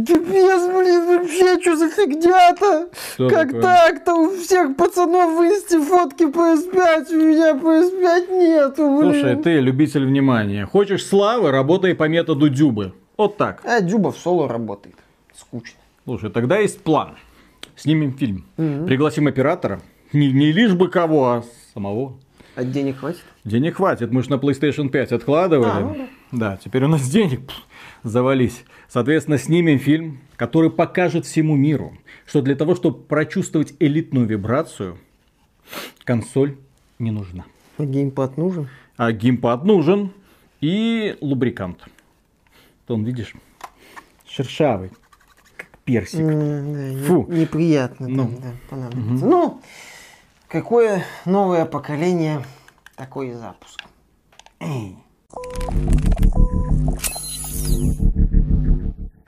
Пипец, блин, вообще, что за фигня-то? Как такое? так-то? У всех пацанов в инсте фотки PS5, у меня PS5 нету, блин. Слушай, ты любитель внимания. Хочешь славы, работай по методу Дюбы. Вот так. А Дюба в соло работает. Скучно. Слушай, тогда есть план. Снимем фильм. Пригласим оператора. Не, не лишь бы кого, а самого. А денег хватит? Денег хватит, мы же на PlayStation 5 откладывали. А, ну да. Теперь у нас денег завались. Соответственно, снимем фильм, который покажет всему миру, что для того, чтобы прочувствовать элитную вибрацию, консоль не нужна. А геймпад нужен? А геймпад нужен и лубрикант. Он, видишь, шершавый, как персик. М, да, Фу. Неприятно. Ну. так, да, понадобится. Ну, какое новое поколение, такой и запуск. Эй.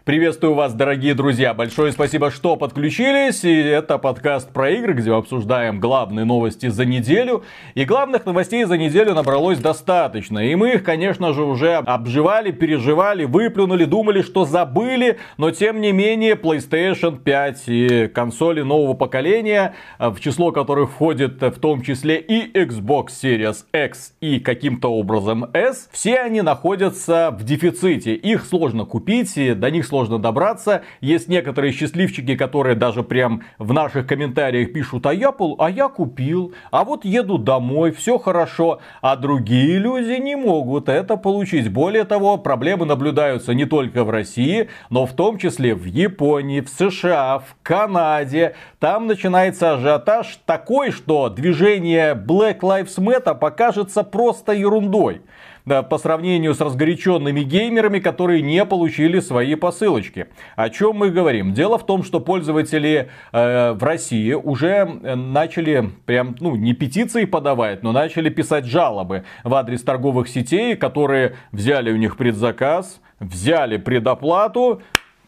Приветствую вас, дорогие друзья. Большое спасибо, что подключились. И это подкаст про игры, где мы обсуждаем главные новости за неделю. И главных новостей за неделю набралось достаточно. И мы их, конечно же, уже обживали, переживали, выплюнули, думали, что забыли. Но, тем не менее, PlayStation 5 и консоли нового поколения, в число которых входит в том числе и Xbox Series X и каким-то образом S, все они находятся в дефиците. Их сложно купить, до них сложно добраться. Есть некоторые счастливчики, которые даже прям в наших комментариях пишут, а я, пол, а я купил, а вот еду домой, все хорошо. А другие люди не могут это получить. Более того, проблемы наблюдаются не только в России, но в том числе в Японии, в США, в Канаде. Там начинается ажиотаж такой, что движение Black Lives Matter покажется просто ерундой да, по сравнению с разгоряченными геймерами, которые не получили свои посылочки. О чем мы говорим? Дело в том, что пользователи э, в России уже э, начали прям, ну, не петиции подавать, но начали писать жалобы в адрес торговых сетей, которые взяли у них предзаказ, взяли предоплату,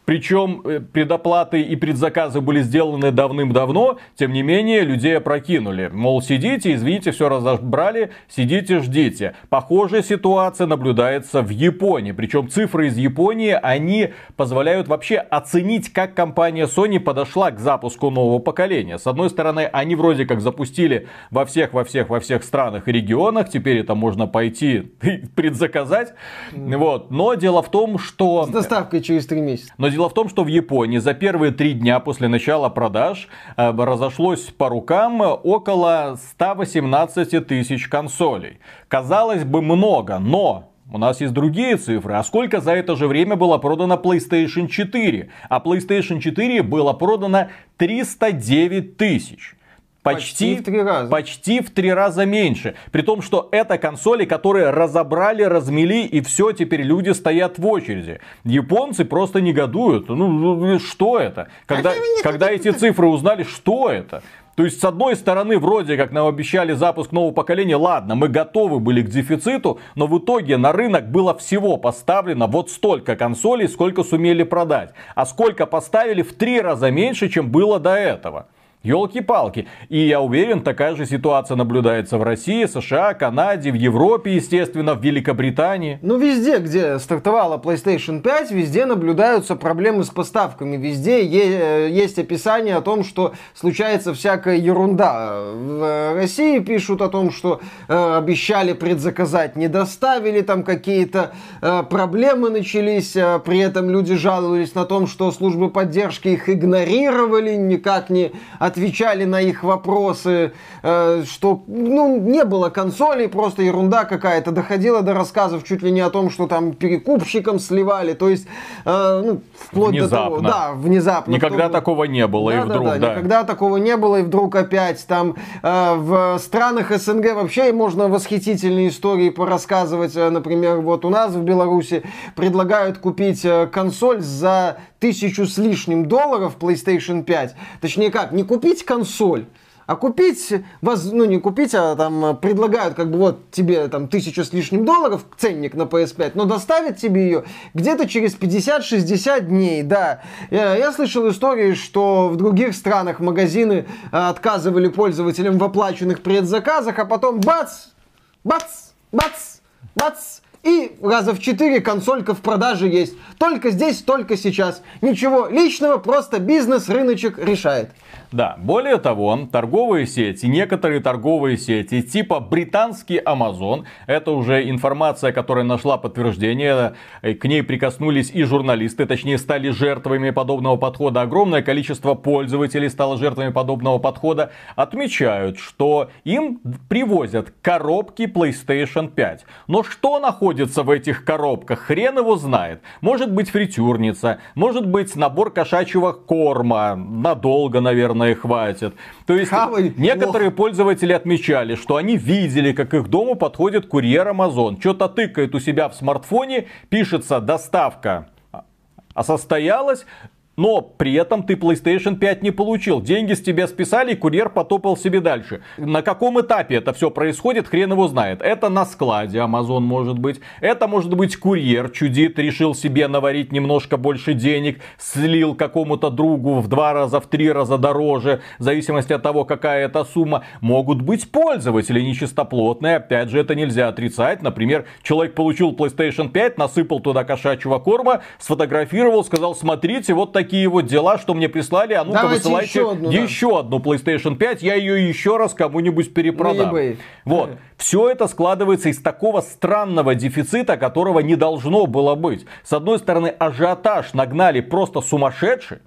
причем э, предоплаты и предзаказы были сделаны давным-давно, тем не менее людей опрокинули. Мол, сидите, извините, все разобрали, сидите, ждите. Похожая ситуация наблюдается в Японии. Причем цифры из Японии, они позволяют вообще оценить, как компания Sony подошла к запуску нового поколения. С одной стороны, они вроде как запустили во всех, во всех, во всех странах и регионах. Теперь это можно пойти предзаказать. Вот. Но дело в том, что... С доставкой через три месяца. Но дело в том, что в Японии за первые три дня после начала продаж э, разошлось по рукам около 118 тысяч консолей. Казалось бы много, но у нас есть другие цифры. А сколько за это же время было продано PlayStation 4? А PlayStation 4 было продано 309 тысяч. Почти в три раза. Почти в три раза меньше. При том, что это консоли, которые разобрали, размели, и все, теперь люди стоят в очереди. Японцы просто негодуют. Ну, ну, что это? Когда, когда эти цифры узнали, что это? То есть, с одной стороны, вроде как нам обещали запуск нового поколения, ладно, мы готовы были к дефициту, но в итоге на рынок было всего поставлено вот столько консолей, сколько сумели продать. А сколько поставили в три раза меньше, чем было до этого. Елки-палки. И я уверен, такая же ситуация наблюдается в России, США, Канаде, в Европе, естественно, в Великобритании. Ну, везде, где стартовала PlayStation 5, везде наблюдаются проблемы с поставками. Везде е- есть описание о том, что случается всякая ерунда. В России пишут о том, что э, обещали предзаказать, не доставили, там какие-то э, проблемы начались, э, при этом люди жаловались на том, что службы поддержки их игнорировали, никак не отвечали на их вопросы, э, что ну, не было консолей, просто ерунда какая-то. Доходило до рассказов чуть ли не о том, что там перекупщикам сливали, то есть э, ну, вплоть до Внезапно. того, да, внезапно. Никогда Кто- такого не было, и да, вдруг, да, да. да, никогда такого не было, и вдруг опять там э, в странах СНГ вообще можно восхитительные истории порассказывать. Например, вот у нас в Беларуси предлагают купить консоль за тысячу с лишним долларов PlayStation 5. Точнее как, не купить консоль, а купить, воз- ну не купить, а там э, предлагают как бы вот тебе там тысячу с лишним долларов ценник на PS5, но доставят тебе ее где-то через 50-60 дней, да. Я, я слышал истории, что в других странах магазины э, отказывали пользователям в оплаченных предзаказах, а потом бац, бац, бац, бац, и раза в четыре консолька в продаже есть. Только здесь, только сейчас. Ничего личного, просто бизнес, рыночек решает. Да, более того, торговые сети, некоторые торговые сети, типа британский Amazon, это уже информация, которая нашла подтверждение, э, к ней прикоснулись и журналисты, точнее стали жертвами подобного подхода. Огромное количество пользователей стало жертвами подобного подхода. Отмечают, что им привозят коробки PlayStation 5. Но что находится в этих коробках, хрен его знает. Может быть фритюрница, может быть набор кошачьего корма, надолго, наверное наверное, хватит. То есть Хавай, некоторые плохо. пользователи отмечали, что они видели, как их дому подходит курьер Amazon. Что-то тыкает у себя в смартфоне, пишется доставка а состоялась, но при этом ты PlayStation 5 не получил. Деньги с тебя списали, и курьер потопал себе дальше. На каком этапе это все происходит, хрен его знает. Это на складе Amazon может быть. Это может быть курьер чудит, решил себе наварить немножко больше денег, слил какому-то другу в два раза, в три раза дороже, в зависимости от того, какая это сумма. Могут быть пользователи нечистоплотные, опять же, это нельзя отрицать. Например, человек получил PlayStation 5, насыпал туда кошачьего корма, сфотографировал, сказал, смотрите, вот такие такие вот дела, что мне прислали, а ну-ка высылайте еще одну, еще да. одну PlayStation 5, я ее еще раз кому-нибудь перепродам. Вот. Все это складывается из такого странного дефицита, которого не должно было быть. С одной стороны, ажиотаж нагнали просто сумасшедший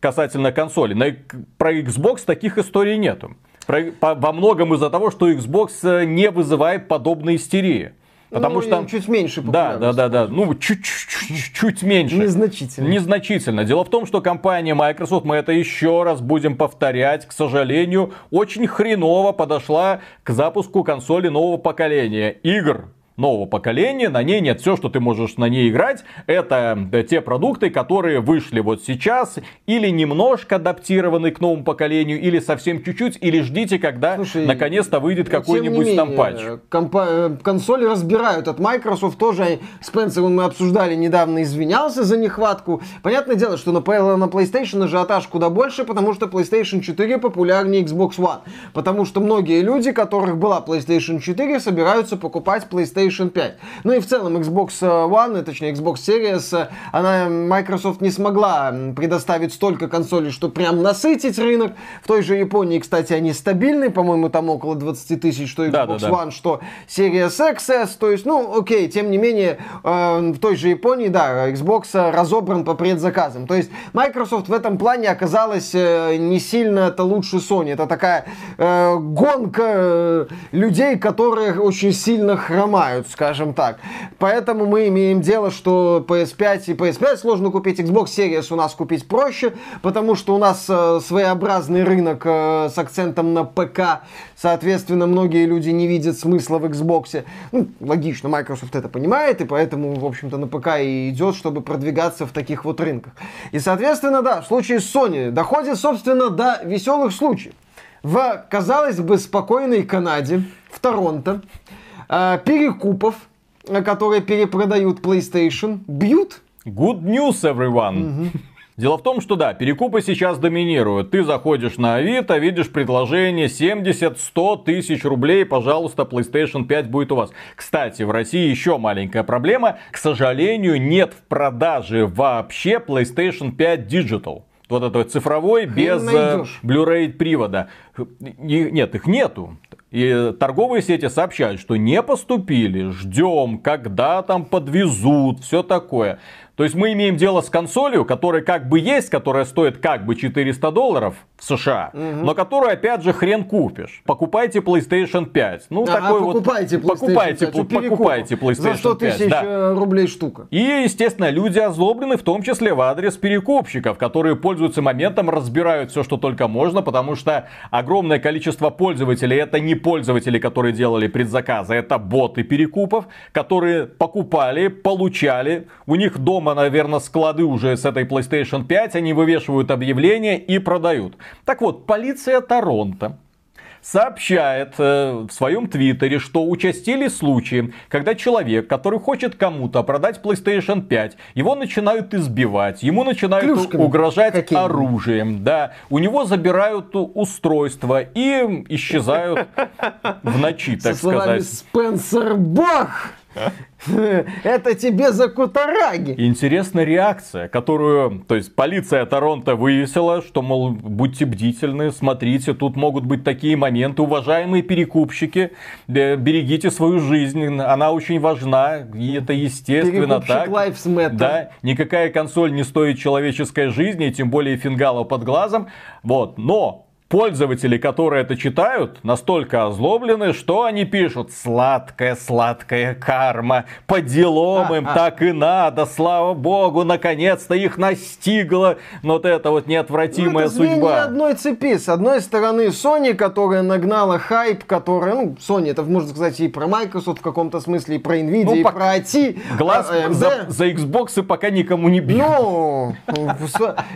касательно консоли. На, про Xbox таких историй нету. Про, по, во многом из-за того, что Xbox э, не вызывает подобной истерии. Потому ну, что чуть меньше Да, да, да, да. Ну, чуть-чуть меньше. Незначительно. Незначительно. Дело в том, что компания Microsoft, мы это еще раз будем повторять, к сожалению, очень хреново подошла к запуску консоли нового поколения игр нового поколения, на ней нет все, что ты можешь на ней играть, это те продукты, которые вышли вот сейчас, или немножко адаптированы к новому поколению, или совсем чуть-чуть, или ждите, когда наконец-то выйдет какой-нибудь там патч. Компа- э, консоли разбирают от Microsoft, тоже Спенсер мы обсуждали недавно, извинялся за нехватку. Понятное дело, что на, на PlayStation ажиотаж куда больше, потому что PlayStation 4 популярнее Xbox One. Потому что многие люди, которых была PlayStation 4, собираются покупать PlayStation PlayStation 5. Ну и в целом Xbox One, точнее Xbox Series, она, Microsoft не смогла предоставить столько консолей, что прям насытить рынок. В той же Японии, кстати, они стабильны, по-моему, там около 20 тысяч, что Xbox да, да, да. One, что Series XS. То есть, ну, окей, тем не менее, э, в той же Японии, да, Xbox разобран по предзаказам. То есть, Microsoft в этом плане оказалась э, не сильно это лучше Sony. Это такая э, гонка э, людей, которые очень сильно хромают знают, скажем так. Поэтому мы имеем дело, что PS5 и PS5 сложно купить, Xbox Series у нас купить проще, потому что у нас э, своеобразный рынок э, с акцентом на ПК. Соответственно, многие люди не видят смысла в Xbox. Ну, логично, Microsoft это понимает, и поэтому, в общем-то, на ПК и идет, чтобы продвигаться в таких вот рынках. И, соответственно, да, в случае с Sony доходит, собственно, до веселых случаев. В, казалось бы, спокойной Канаде, в Торонто, перекупов, э, которые перепродают PlayStation, бьют. Good news, everyone. Угу. Дело в том, что да, перекупы сейчас доминируют. Ты заходишь на Авито, видишь предложение 70-100 тысяч рублей, пожалуйста, PlayStation 5 будет у вас. Кстати, в России еще маленькая проблема. К сожалению, нет в продаже вообще PlayStation 5 Digital. Вот этот цифровой без э, Blu-ray привода. Нет, их нету. И торговые сети сообщают, что не поступили, ждем, когда там подвезут, все такое. То есть мы имеем дело с консолью, которая как бы есть, которая стоит как бы 400 долларов в США, угу. но которую опять же хрен купишь. Покупайте PlayStation 5. Ну, а, такой покупайте вот, PlayStation покупайте, 5. покупайте PlayStation За 100 тысяч да. Э, рублей штука. И, естественно, люди озлоблены, в том числе в адрес перекупщиков, которые пользуются моментом, разбирают все, что только можно, потому что огромное количество пользователей, это не пользователи, которые делали предзаказы, это боты перекупов, которые покупали, получали, у них дома дома, наверное, склады уже с этой PlayStation 5, они вывешивают объявления и продают. Так вот, полиция Торонто сообщает э, в своем твиттере, что участились случаи, когда человек, который хочет кому-то продать PlayStation 5, его начинают избивать, ему начинают Клюшками угрожать какими? оружием, да, у него забирают устройство и исчезают в ночи, так сказать. Спенсер Бах! Это тебе за кутараги. Интересная реакция, которую, то есть полиция Торонто вывесила, что, мол, будьте бдительны, смотрите, тут могут быть такие моменты. Уважаемые перекупщики, э, берегите свою жизнь, она очень важна, и это естественно так. Lives Matter. Да, никакая консоль не стоит человеческой жизни, тем более фингала под глазом. Вот, но пользователи, которые это читают, настолько озлоблены, что они пишут «Сладкая, сладкая карма, по делам А, им а. так и надо, слава богу, наконец-то их настигла вот эта вот Ну, неотвратимая это звенья судьба». одной цепи. С одной стороны, Sony, которая нагнала хайп, которая, ну, Sony, это можно сказать и про Microsoft в каком-то смысле, и про Nvidia, Ну, и пок- про IT. Глаз а, AMD. за, за Xbox пока никому не бьют. Ну,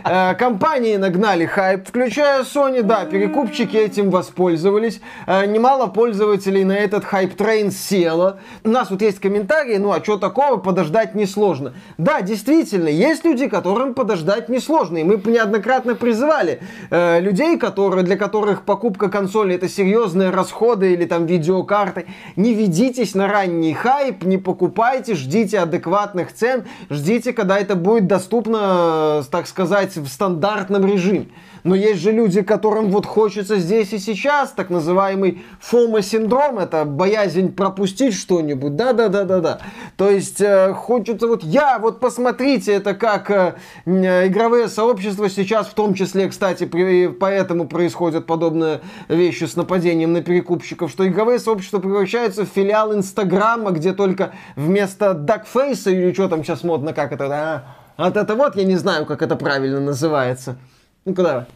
э, компании нагнали хайп, включая Sony, да, перекупщики этим воспользовались. Э, Немало пользователей на этот hype train село. У нас вот есть комментарии, ну а что такого, подождать несложно. Да, действительно, есть люди, которым подождать несложно. И мы неоднократно призывали э, людей, которые, для которых покупка консоли это серьезные расходы или там видеокарты. Не ведитесь на ранний хайп, не покупайте, ждите адекватных цен, ждите, когда это будет доступно, э, так сказать, в стандартном режиме. Но есть же люди, которым вот хочется здесь и сейчас, так называемый фомо-синдром, это боязнь пропустить что-нибудь, да-да-да-да-да. То есть э, хочется вот я, вот посмотрите, это как э, м, игровые сообщества сейчас, в том числе, кстати, при- поэтому происходят подобные вещи с нападением на перекупщиков, что игровые сообщества превращаются в филиал Инстаграма, где только вместо дакфейса или что там сейчас модно, как это, да, вот это вот, я не знаю, как это правильно называется. Ну, когда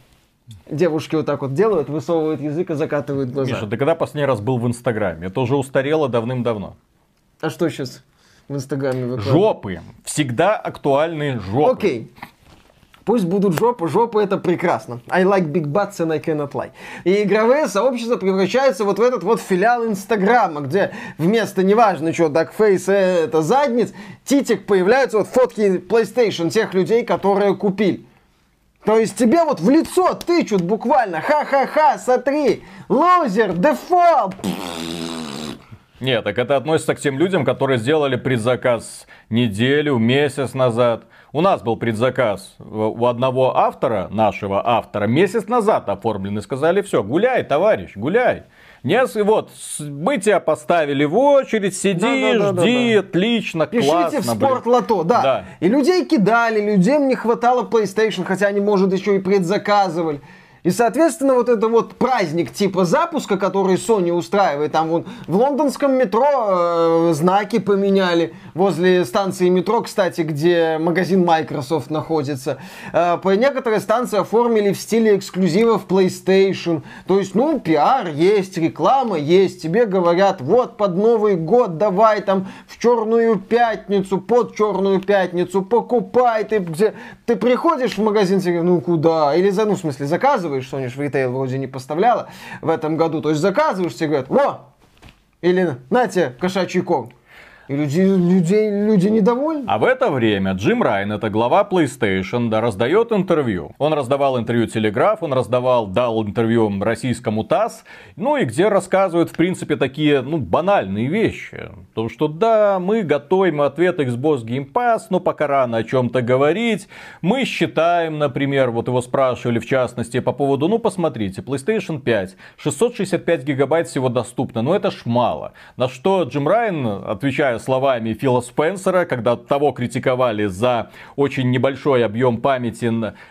девушки вот так вот делают, высовывают язык и закатывают глаза. Миша, ты когда последний раз был в Инстаграме? Это уже устарело давным-давно. А что сейчас в Инстаграме выкладывают? Жопы. Всегда актуальные жопы. Окей. Пусть будут жопы, жопы это прекрасно. I like big butts and I cannot lie. И игровые сообщества превращаются вот в этот вот филиал Инстаграма, где вместо, неважно что, дакфейс, э, это задниц, титик появляются вот фотки PlayStation тех людей, которые купили. То есть тебе вот в лицо тычут буквально, ха-ха-ха, смотри, лузер, дефолт. Нет, так это относится к тем людям, которые сделали предзаказ неделю, месяц назад. У нас был предзаказ у одного автора, нашего автора, месяц назад оформленный. Сказали, все, гуляй, товарищ, гуляй. Не, вот, мы тебя поставили в очередь, сиди, Да-да-да-да-да. жди, отлично, Пишите классно. в блин». спорт лото, да. Да. И людей кидали, людям не хватало PlayStation, хотя они, может, еще и предзаказывали. И, соответственно, вот это вот праздник типа запуска, который Sony устраивает, там вон в лондонском метро э, знаки поменяли, возле станции метро, кстати, где магазин Microsoft находится. Э, по некоторые станции оформили в стиле эксклюзивов PlayStation. То есть, ну, пиар есть, реклама есть. Тебе говорят, вот под Новый год давай там в черную пятницу, под черную пятницу, покупай. Ты, где, ты приходишь в магазин, тебе ну куда? Или, за, ну, в смысле, заказываешь, Sony ж в ритейл вроде не поставляла в этом году. То есть заказываешь, тебе говорят, во! Или на тебе кошачий корм. И люди, людей, люди недовольны. А в это время Джим Райн, это глава PlayStation, да, раздает интервью. Он раздавал интервью Телеграф, он раздавал, дал интервью российскому ТАСС, ну и где рассказывают, в принципе, такие, ну, банальные вещи. То, что да, мы готовим ответ Xbox Game Pass, но пока рано о чем-то говорить. Мы считаем, например, вот его спрашивали в частности по поводу, ну, посмотрите, PlayStation 5, 665 гигабайт всего доступно, но это ж мало. На что Джим Райан, отвечая словами Фила Спенсера, когда того критиковали за очень небольшой объем памяти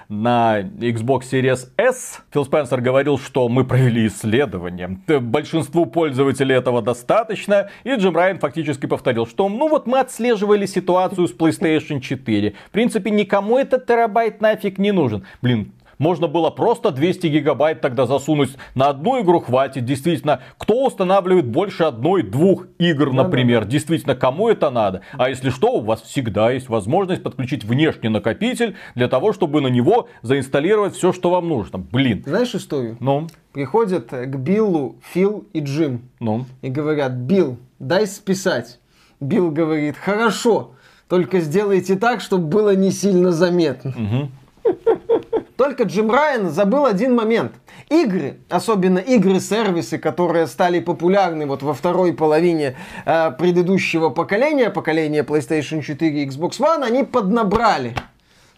на, Xbox Series S, Фил Спенсер говорил, что мы провели исследование. Большинству пользователей этого достаточно. И Джим Райан фактически повторил, что ну вот мы отслеживали ситуацию с PlayStation 4. В принципе, никому этот терабайт нафиг не нужен. Блин, можно было просто 200 гигабайт тогда засунуть. На одну игру хватит. Действительно, кто устанавливает больше одной-двух игр, например? Действительно, кому это надо? А если что, у вас всегда есть возможность подключить внешний накопитель для того, чтобы на него заинсталлировать все, что вам нужно. Блин. Знаешь историю? Ну, Приходят к Биллу Фил и Джим. ну. и говорят, Билл, дай списать. Билл говорит, хорошо, только сделайте так, чтобы было не сильно заметно. Только Джим Райан забыл один момент. Игры, особенно игры-сервисы, которые стали популярны вот во второй половине э, предыдущего поколения, поколения PlayStation 4 и Xbox One, они поднабрали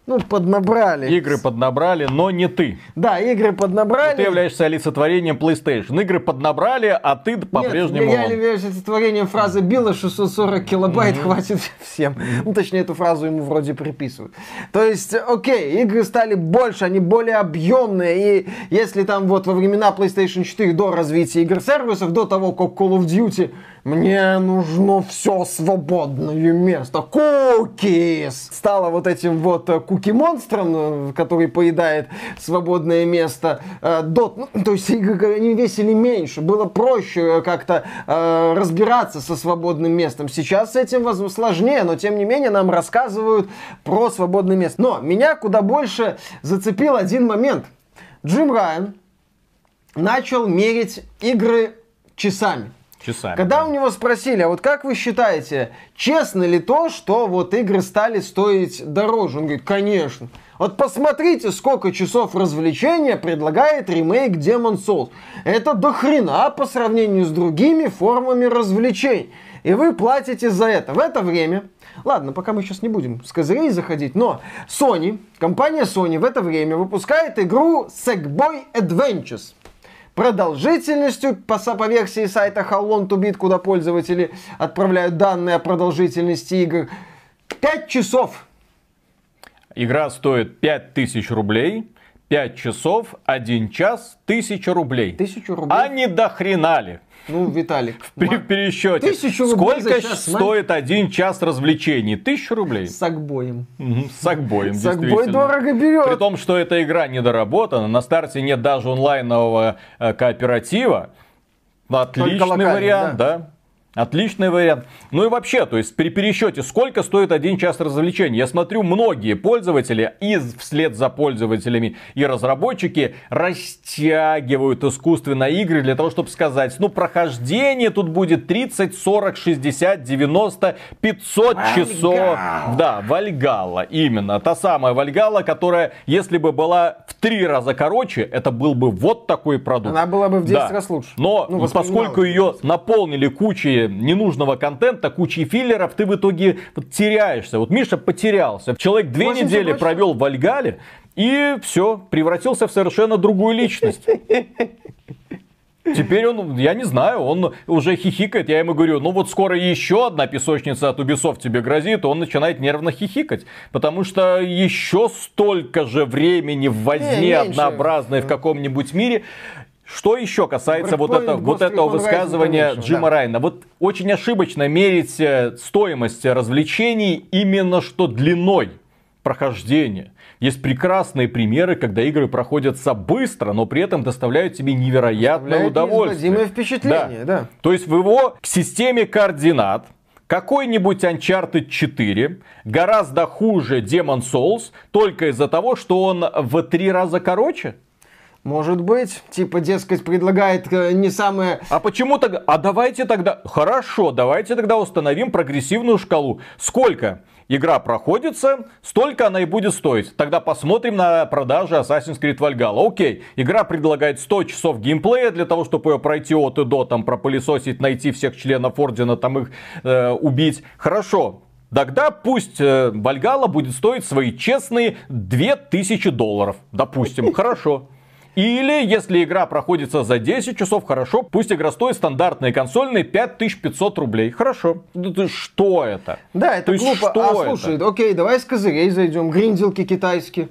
ну, поднабрали. Игры поднабрали, но не ты. Да, игры поднабрали. Но ты являешься олицетворением PlayStation. Игры поднабрали, а ты по-прежнему... Нет, я являюсь олицетворением фразы Билла 640 килобайт mm-hmm. хватит всем. Ну, точнее, эту фразу ему вроде приписывают. То есть, окей, игры стали больше, они более объемные. И если там вот во времена PlayStation 4 до развития игр-сервисов, до того, как Call of Duty мне нужно все свободное место. Кукис! Стало вот этим вот э, куки-монстром, э, который поедает свободное место. Э, дот, ну, то есть они весили меньше. Было проще как-то э, разбираться со свободным местом. Сейчас с этим сложнее, но тем не менее нам рассказывают про свободное место. Но меня куда больше зацепил один момент. Джим Райан начал мерить игры часами часами. Когда да. у него спросили, а вот как вы считаете, честно ли то, что вот игры стали стоить дороже? Он говорит, конечно. Вот посмотрите, сколько часов развлечения предлагает ремейк Demon Souls. Это до хрена по сравнению с другими формами развлечений. И вы платите за это. В это время Ладно, пока мы сейчас не будем с козырей заходить, но Sony, компания Sony в это время выпускает игру Sackboy Adventures продолжительностью по, по версии сайта How Long to Beat, куда пользователи отправляют данные о продолжительности игр. 5 часов. Игра стоит 5000 рублей. 5 часов, 1 час, 1000 рублей. 1000 рублей. А не до хрена ли? Ну, Виталик. В при, пересчете. Тысячу рублей Сколько час, стоит один час развлечений? Тысячу рублей. С Акбоем. С Акбоем, С Акбой дорого берет. При том, что эта игра недоработана, на старте нет даже онлайнового э, кооператива. Отличный вариант, да. да. Отличный вариант. Ну и вообще, то есть при пересчете, сколько стоит один час развлечений? Я смотрю, многие пользователи и вслед за пользователями и разработчики растягивают искусственно игры для того, чтобы сказать, ну прохождение тут будет 30, 40, 60, 90, 500 Вальгала. часов. Да, Вальгала, именно. Та самая Вальгала, которая, если бы была в три раза короче, это был бы вот такой продукт. Она была бы в 10 да. раз лучше. Но ну, поскольку ее наполнили кучей ненужного контента, кучей филлеров, ты в итоге теряешься. Вот Миша потерялся. Человек две недели точно. провел в Альгале и все, превратился в совершенно другую личность. Теперь он, я не знаю, он уже хихикает. Я ему говорю, ну вот скоро еще одна песочница от Ubisoft тебе грозит. Он начинает нервно хихикать. Потому что еще столько же времени в возне не, однообразной в каком-нибудь мире. Что еще касается вот, это, вот этого высказывания Rising, Джима да. Райна? Вот очень ошибочно мерить э, стоимость развлечений именно что длиной прохождения. Есть прекрасные примеры, когда игры проходятся быстро, но при этом доставляют тебе невероятное удовольствие. впечатление, да. да. То есть в его системе координат какой-нибудь Uncharted 4 гораздо хуже Demon Souls только из-за того, что он в три раза короче. Может быть, типа, дескать, предлагает э, не самое... А почему тогда... А давайте тогда... Хорошо, давайте тогда установим прогрессивную шкалу. Сколько игра проходится, столько она и будет стоить. Тогда посмотрим на продажи Assassin's Creed Valhalla. Окей, игра предлагает 100 часов геймплея для того, чтобы ее пройти от и до, там, пропылесосить, найти всех членов Ордена, там их э, убить. Хорошо, Тогда пусть э, Вальгала будет стоить свои честные 2000 долларов. Допустим, хорошо. Или, если игра проходится за 10 часов, хорошо, пусть игра стоит стандартные консольные 5500 рублей. Хорошо. Что это? Да, это То глупо. Что а слушай, это? окей, давай с козырей зайдем. Гринделки китайские.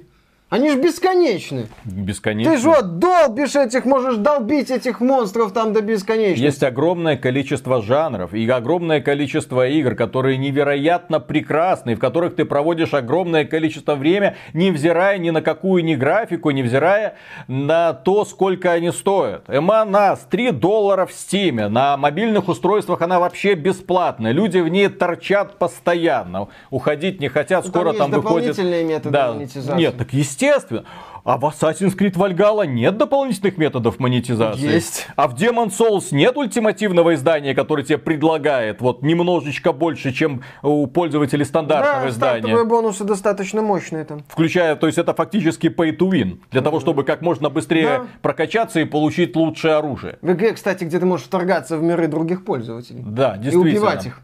Они же бесконечны. Бесконечны. Ты же долбишь этих, можешь долбить этих монстров там до бесконечности. Есть огромное количество жанров и огромное количество игр, которые невероятно прекрасны, в которых ты проводишь огромное количество времени, невзирая ни на какую ни графику, невзирая на то, сколько они стоят. Эманас 3 доллара в стиме. На мобильных устройствах она вообще бесплатная. Люди в ней торчат постоянно. Уходить не хотят, ну, скоро там, там выходит... дополнительные методы да. монетизации. Нет, так естественно естественно. А в Assassin's Creed Valhalla нет дополнительных методов монетизации. Есть. А в Demon Souls нет ультимативного издания, которое тебе предлагает вот немножечко больше, чем у пользователей стандартного Да, издания. стартовые бонусы достаточно мощные там. Включая, то есть это фактически pay to win. Для того, чтобы как можно быстрее Да. прокачаться и получить лучшее оружие. В игре, кстати, где ты можешь вторгаться в миры других пользователей. Да, и действительно. убивать их.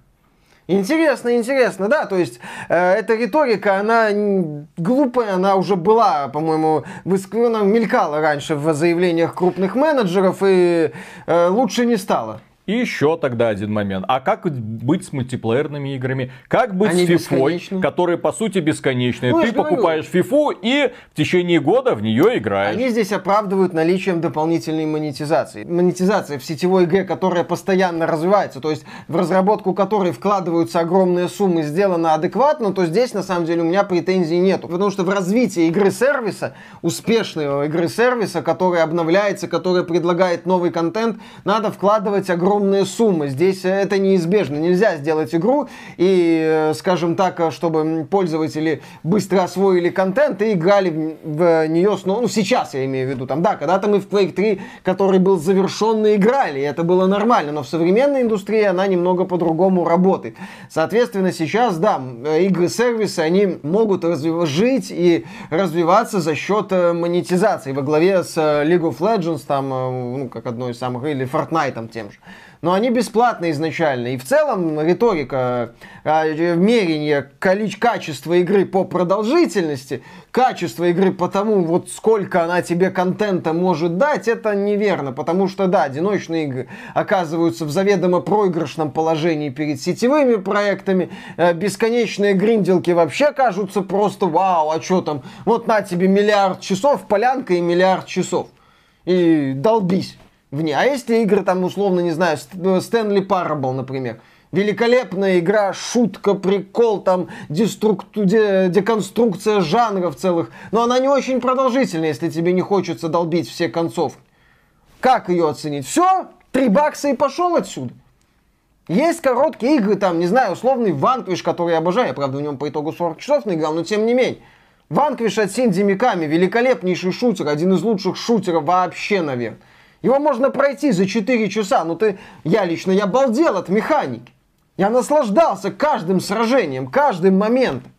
Интересно, интересно, да, то есть э, эта риторика, она глупая, она уже была, по-моему, выск- она мелькала раньше в заявлениях крупных менеджеров и э, лучше не стало. И еще тогда один момент. А как быть с мультиплеерными играми? Как быть Они с фифой, бесконечны. которые по сути бесконечные? Ну, Ты покупаешь фифу и в течение года в нее играешь. Они здесь оправдывают наличием дополнительной монетизации. Монетизация в сетевой игре, которая постоянно развивается, то есть в разработку которой вкладываются огромные суммы, сделана адекватно, то здесь на самом деле у меня претензий нету. Потому что в развитии игры-сервиса, успешной игры-сервиса, которая обновляется, которая предлагает новый контент, надо вкладывать огромные суммы. Здесь э, это неизбежно. Нельзя сделать игру и, э, скажем так, э, чтобы пользователи быстро освоили контент и играли в, нее снова. Ну, сейчас я имею в виду. Там, да, когда-то мы в Quake 3, который был завершенный, играли. и Это было нормально. Но в современной индустрии она немного по-другому работает. Соответственно, сейчас, да, игры-сервисы, они могут развив- жить и развиваться за счет монетизации. Во главе с League of Legends, там, ну, как одной из самых, или Fortnite там тем же. Но они бесплатные изначально. И в целом риторика, э, мерение колич- качества игры по продолжительности, качество игры по тому, вот сколько она тебе контента может дать, это неверно. Потому что, да, одиночные игры оказываются в заведомо проигрышном положении перед сетевыми проектами. Э, Бесконечные гринделки вообще кажутся просто вау, а что там? Вот на тебе миллиард часов, полянка и миллиард часов. И долбись в ней. А если игры там, условно, не знаю, Стэнли Парабл, например, Великолепная игра, шутка, прикол, там, деструкту- де- деконструкция жанров целых. Но она не очень продолжительная, если тебе не хочется долбить все концовки. Как ее оценить? Все, три бакса и пошел отсюда. Есть короткие игры, там, не знаю, условный Ванквиш, который я обожаю. Я, правда, в нем по итогу 40 часов наиграл, но тем не менее. Ванквиш от Синди Миками, великолепнейший шутер, один из лучших шутеров вообще, наверное. Его можно пройти за 4 часа, но ты, я лично, я балдел от механики. Я наслаждался каждым сражением, каждым моментом.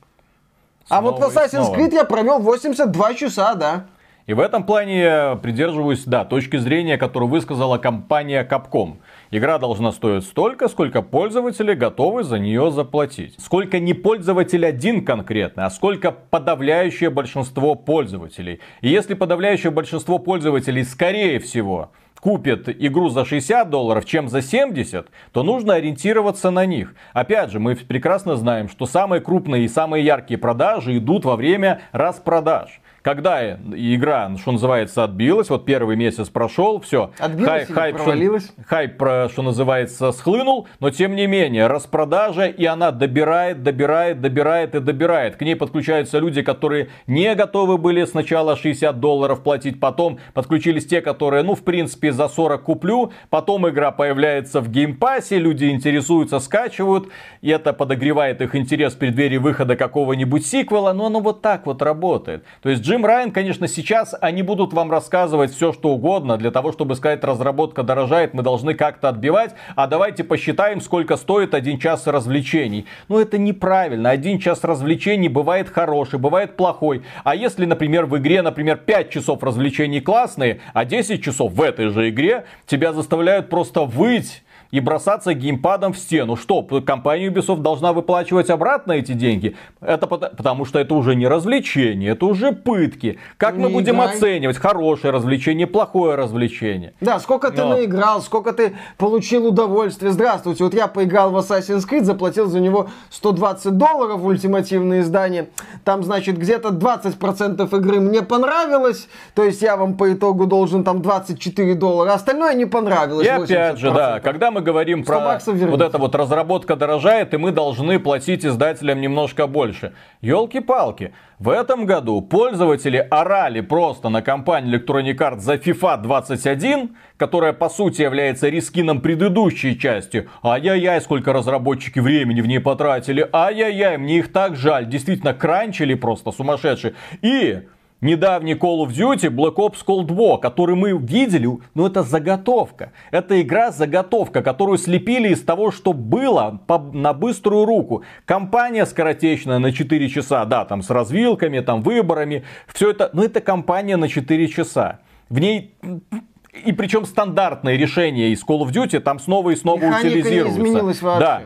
А вот в Снова Assassin's снова. Creed я провел 82 часа, да. И в этом плане я придерживаюсь, да, точки зрения, которую высказала компания Capcom. Игра должна стоить столько, сколько пользователи готовы за нее заплатить. Сколько не пользователь один конкретно, а сколько подавляющее большинство пользователей. И если подавляющее большинство пользователей, скорее всего, купит игру за 60 долларов, чем за 70, то нужно ориентироваться на них. Опять же, мы прекрасно знаем, что самые крупные и самые яркие продажи идут во время распродаж. Когда игра, что называется, отбилась, вот первый месяц прошел, все. Отбилась или провалилась? Что, хайп, что называется, схлынул, но тем не менее, распродажа, и она добирает, добирает, добирает и добирает. К ней подключаются люди, которые не готовы были сначала 60 долларов платить, потом подключились те, которые, ну, в принципе, за 40 куплю, потом игра появляется в Game Pass е, люди интересуются, скачивают, и это подогревает их интерес в преддверии выхода какого-нибудь сиквела, но оно вот так вот работает. То есть Джим Райан, конечно, сейчас они будут вам рассказывать все, что угодно, для того, чтобы сказать, разработка дорожает, мы должны как-то отбивать, а давайте посчитаем, сколько стоит один час развлечений. Но это неправильно. Один час развлечений бывает хороший, бывает плохой. А если, например, в игре, например, 5 часов развлечений классные, а 10 часов в этой же игре тебя заставляют просто выть и бросаться геймпадом в стену. Что, компания Ubisoft должна выплачивать обратно эти деньги? Это пото- потому, что это уже не развлечение, это уже пытки. Как мы Не будем играй. оценивать хорошее развлечение, плохое развлечение? Да, сколько ты Но. наиграл, сколько ты получил удовольствие. Здравствуйте, вот я поиграл в Assassin's Creed, заплатил за него 120 долларов в ультимативное издание. Там, значит, где-то 20% игры мне понравилось, то есть я вам по итогу должен там 24 доллара, остальное не понравилось. И опять же, 80%. да, когда мы говорим 100 про вот это вот разработка дорожает, и мы должны платить издателям немножко больше. Елки-палки, в этом году пользователи орали просто на компанию Electronic Arts за FIFA 21, которая по сути является рискином предыдущей части. Ай-яй-яй, сколько разработчики времени в ней потратили. Ай-яй-яй, мне их так жаль. Действительно, кранчили просто сумасшедшие. И недавний Call of Duty Black Ops Cold War, который мы видели, ну это заготовка. Это игра-заготовка, которую слепили из того, что было по, на быструю руку. Компания скоротечная на 4 часа, да, там с развилками, там выборами. Все это, ну это компания на 4 часа. В ней и причем стандартные решения из Call of Duty там снова и снова Механика утилизируются. не изменилась вообще. Да.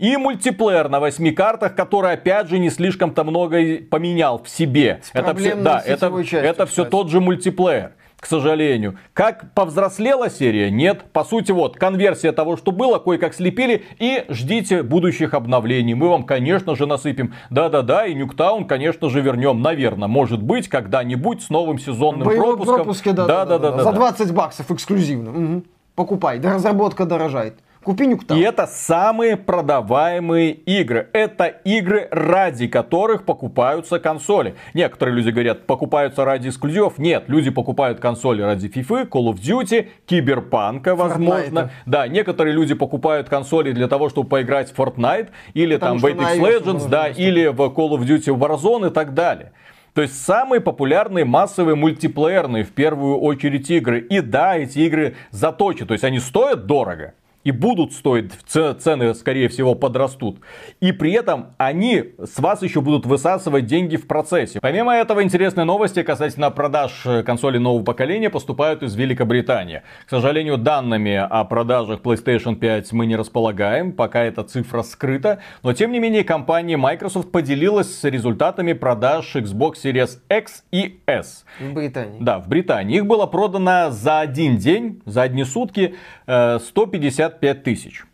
И мультиплеер на восьми картах, который опять же не слишком-то много поменял в себе. С это все, да, это, частью, это все кстати. тот же мультиплеер. К сожалению. Как повзрослела серия? Нет. По сути, вот, конверсия того, что было, кое-как слепили. И ждите будущих обновлений. Мы вам, конечно же, насыпем. Да-да-да, и Нюктаун, конечно же, вернем. Наверное, может быть, когда-нибудь с новым сезонным Боевой пропуском. пропуске, да, да, да, да, Да-да-да-да. За 20 баксов эксклюзивно. Мгм. Покупай, да разработка дорожает. Купи нюкта. И это самые продаваемые игры. Это игры, ради которых покупаются консоли. Некоторые люди говорят, покупаются ради эксклюзивов. Нет, люди покупают консоли ради FIFA, Call of Duty, Киберпанка, возможно. Fortnite. Да, некоторые люди покупают консоли для того, чтобы поиграть в Fortnite, или Потому там в Apex Legends, да, или в Call of Duty Warzone и так далее. То есть самые популярные массовые мультиплеерные в первую очередь игры. И да, эти игры заточены, то есть они стоят дорого и будут стоить, цены, скорее всего, подрастут. И при этом они с вас еще будут высасывать деньги в процессе. Помимо этого, интересные новости касательно продаж э, консоли нового поколения поступают из Великобритании. К сожалению, данными о продажах PlayStation 5 мы не располагаем, пока эта цифра скрыта. Но, тем не менее, компания Microsoft поделилась с результатами продаж Xbox Series X и S. В Британии. Да, в Британии. Их было продано за один день, за одни сутки, э, 150 65 тысяч.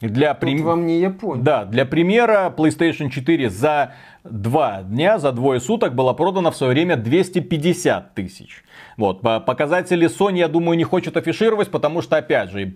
Для прим... вам не Япония. Да, для примера, PlayStation 4 за два дня, за двое суток было продано в свое время 250 тысяч. Вот, по- показатели Sony, я думаю, не хочет афишировать, потому что, опять же,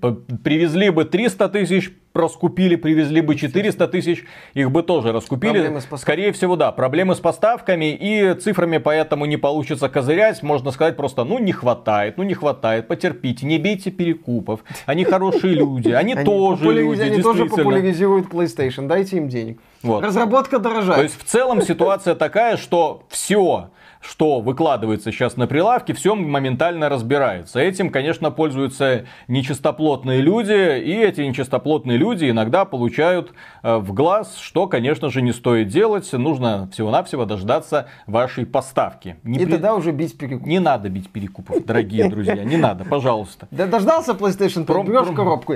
привезли бы 300 тысяч, раскупили, привезли бы 400 тысяч, их бы тоже раскупили. Скорее всего, да, проблемы с поставками и цифрами поэтому не получится козырять. Можно сказать просто, ну не хватает, ну не хватает, потерпите, не бейте перекупов. Они хорошие люди, они тоже люди, Они тоже популяризируют PlayStation. Дайте им денег. Вот. Разработка дорожает. То есть в целом ситуация такая, что все, что выкладывается сейчас на прилавке, все моментально разбирается. Этим, конечно, пользуются нечистоплотные люди, и эти нечистоплотные люди иногда получают э, в глаз, что, конечно же, не стоит делать. Нужно всего-навсего дождаться вашей поставки. Не, И при- тогда уже бить перекуп. не надо бить перекупов, дорогие друзья, не надо, пожалуйста. Да дождался PlayStation 5, Пром- берешь пром- коробку.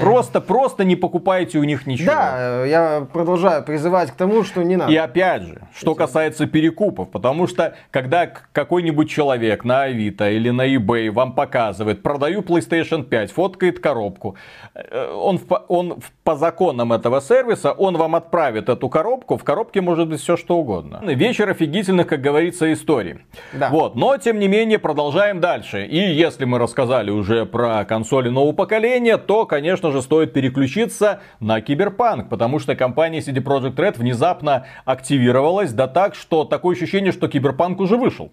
Просто, просто не покупайте у них ничего. Да, я продолжаю призывать к тому, что не надо. И опять же, что касается перекупов, потому что когда какой-нибудь человек на Авито или на eBay вам показывает, продаю PlayStation 5, фоткает коробку, э, он, в он в- по законам этого сервиса, он вам отправит эту коробку, в коробке может быть все что угодно. Вечер офигительных, как говорится, историй. Да. Вот, но тем не менее продолжаем дальше. И если мы рассказали уже про консоли нового поколения, то, конечно же, стоит переключиться на Киберпанк, потому что компания CD Projekt Red внезапно активировалась, да так, что такое ощущение, что Киберпанк уже вышел.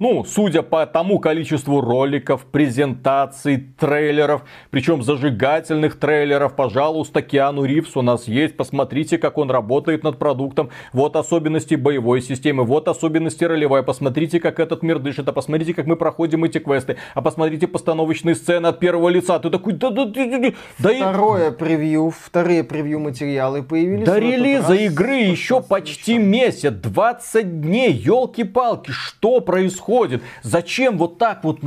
Ну, судя по тому количеству роликов, презентаций, трейлеров, причем зажигательных трейлеров, пожалуйста, Киану Ривз у нас есть, посмотрите, как он работает над продуктом, вот особенности боевой системы, вот особенности ролевой, посмотрите, как этот мир дышит, а посмотрите, как мы проходим эти квесты, а посмотрите постановочные сцены от первого лица, ты такой, да, да, да, да, да, и- Второе превью, вторые превью материалы появились. до релиза игры еще почти месяц, 20 дней, елки-палки, что происходит? Зачем вот так вот?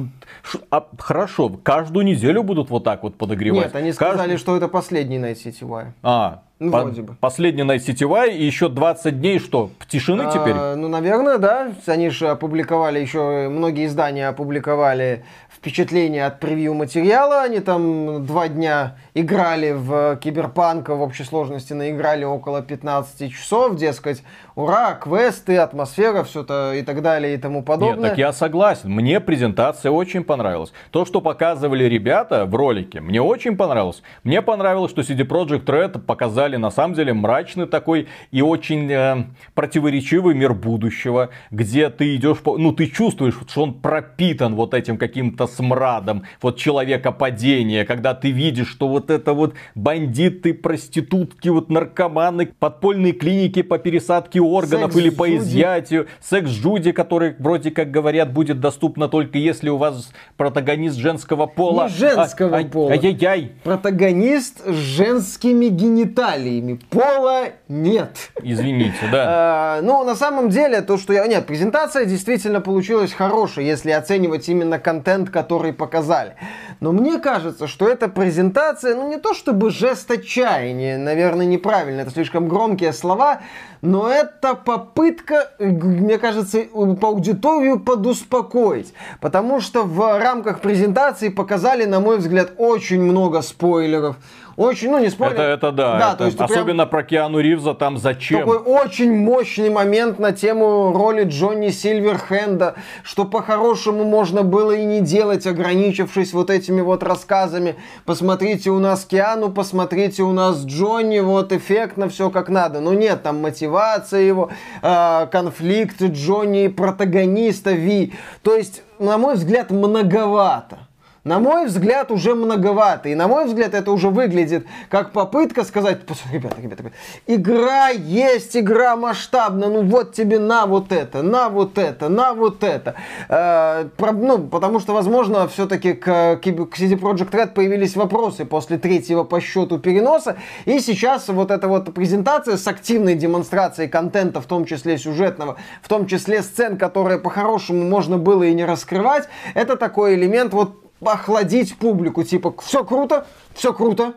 Ш- а, хорошо, каждую неделю будут вот так вот подогревать. Нет, они Кажд- сказали, что это последний Night City. А, Ну, по- вроде бы. последний Night City и еще 20 дней что, тишины А, теперь? Ну, наверное, да. Они же опубликовали еще, многие издания опубликовали впечатления от превью материала. Они там два дня играли в Киберпанка, в общей сложности наиграли около 15 часов, дескать, ура, квесты, атмосфера, все это и так далее и тому Нет, подобное. так я согласен. Мне презентация очень понравилась. То, что показывали ребята в ролике, мне очень понравилось. Мне понравилось, что CD Projekt Red показали на самом деле мрачный такой и очень э, противоречивый мир будущего, где ты идешь, по... ну ты чувствуешь, что он пропитан вот этим каким-то смрадом, вот человека падения, когда ты видишь, что вот это вот бандиты, проститутки, вот наркоманы, подпольные клиники по пересадке органов или по изъятию, секс-жуди, который вроде как говорят будет доступно только если у вас протагонист женского пола. Не женского а, пола. Ай-яй-яй. Протагонист с женскими гениталиями. Пола нет. Извините, да. А, ну, на самом деле, то, что я... Нет, презентация действительно получилась хорошей, если оценивать именно контент, который показали. Но мне кажется, что эта презентация, ну, не то чтобы жест отчаяния, наверное, неправильно, это слишком громкие слова, но это попытка, мне кажется, по аудиторию подуспокоить. Потому что в рамках презентации показали, на мой взгляд, очень много спойлеров. Очень, ну не спойлер. Это, это да. да это, то есть особенно прям... про Киану Ривза там зачем. Такой очень мощный момент на тему роли Джонни Сильверхенда, что по-хорошему можно было и не делать, ограничившись вот этими вот рассказами. Посмотрите у нас Киану, посмотрите у нас Джонни, вот эффектно все как надо. Но нет, там мотивация его, э, конфликт Джонни и протагониста Ви. То есть, на мой взгляд, многовато на мой взгляд, уже многовато. И на мой взгляд, это уже выглядит как попытка сказать, ребята, ребята, ребята, игра есть, игра масштабная, ну вот тебе на вот это, на вот это, на вот это. Э, про, ну, потому что, возможно, все-таки к, к CD Projekt Red появились вопросы после третьего по счету переноса. И сейчас вот эта вот презентация с активной демонстрацией контента, в том числе сюжетного, в том числе сцен, которые по-хорошему можно было и не раскрывать, это такой элемент вот охладить публику. Типа, все круто, все круто.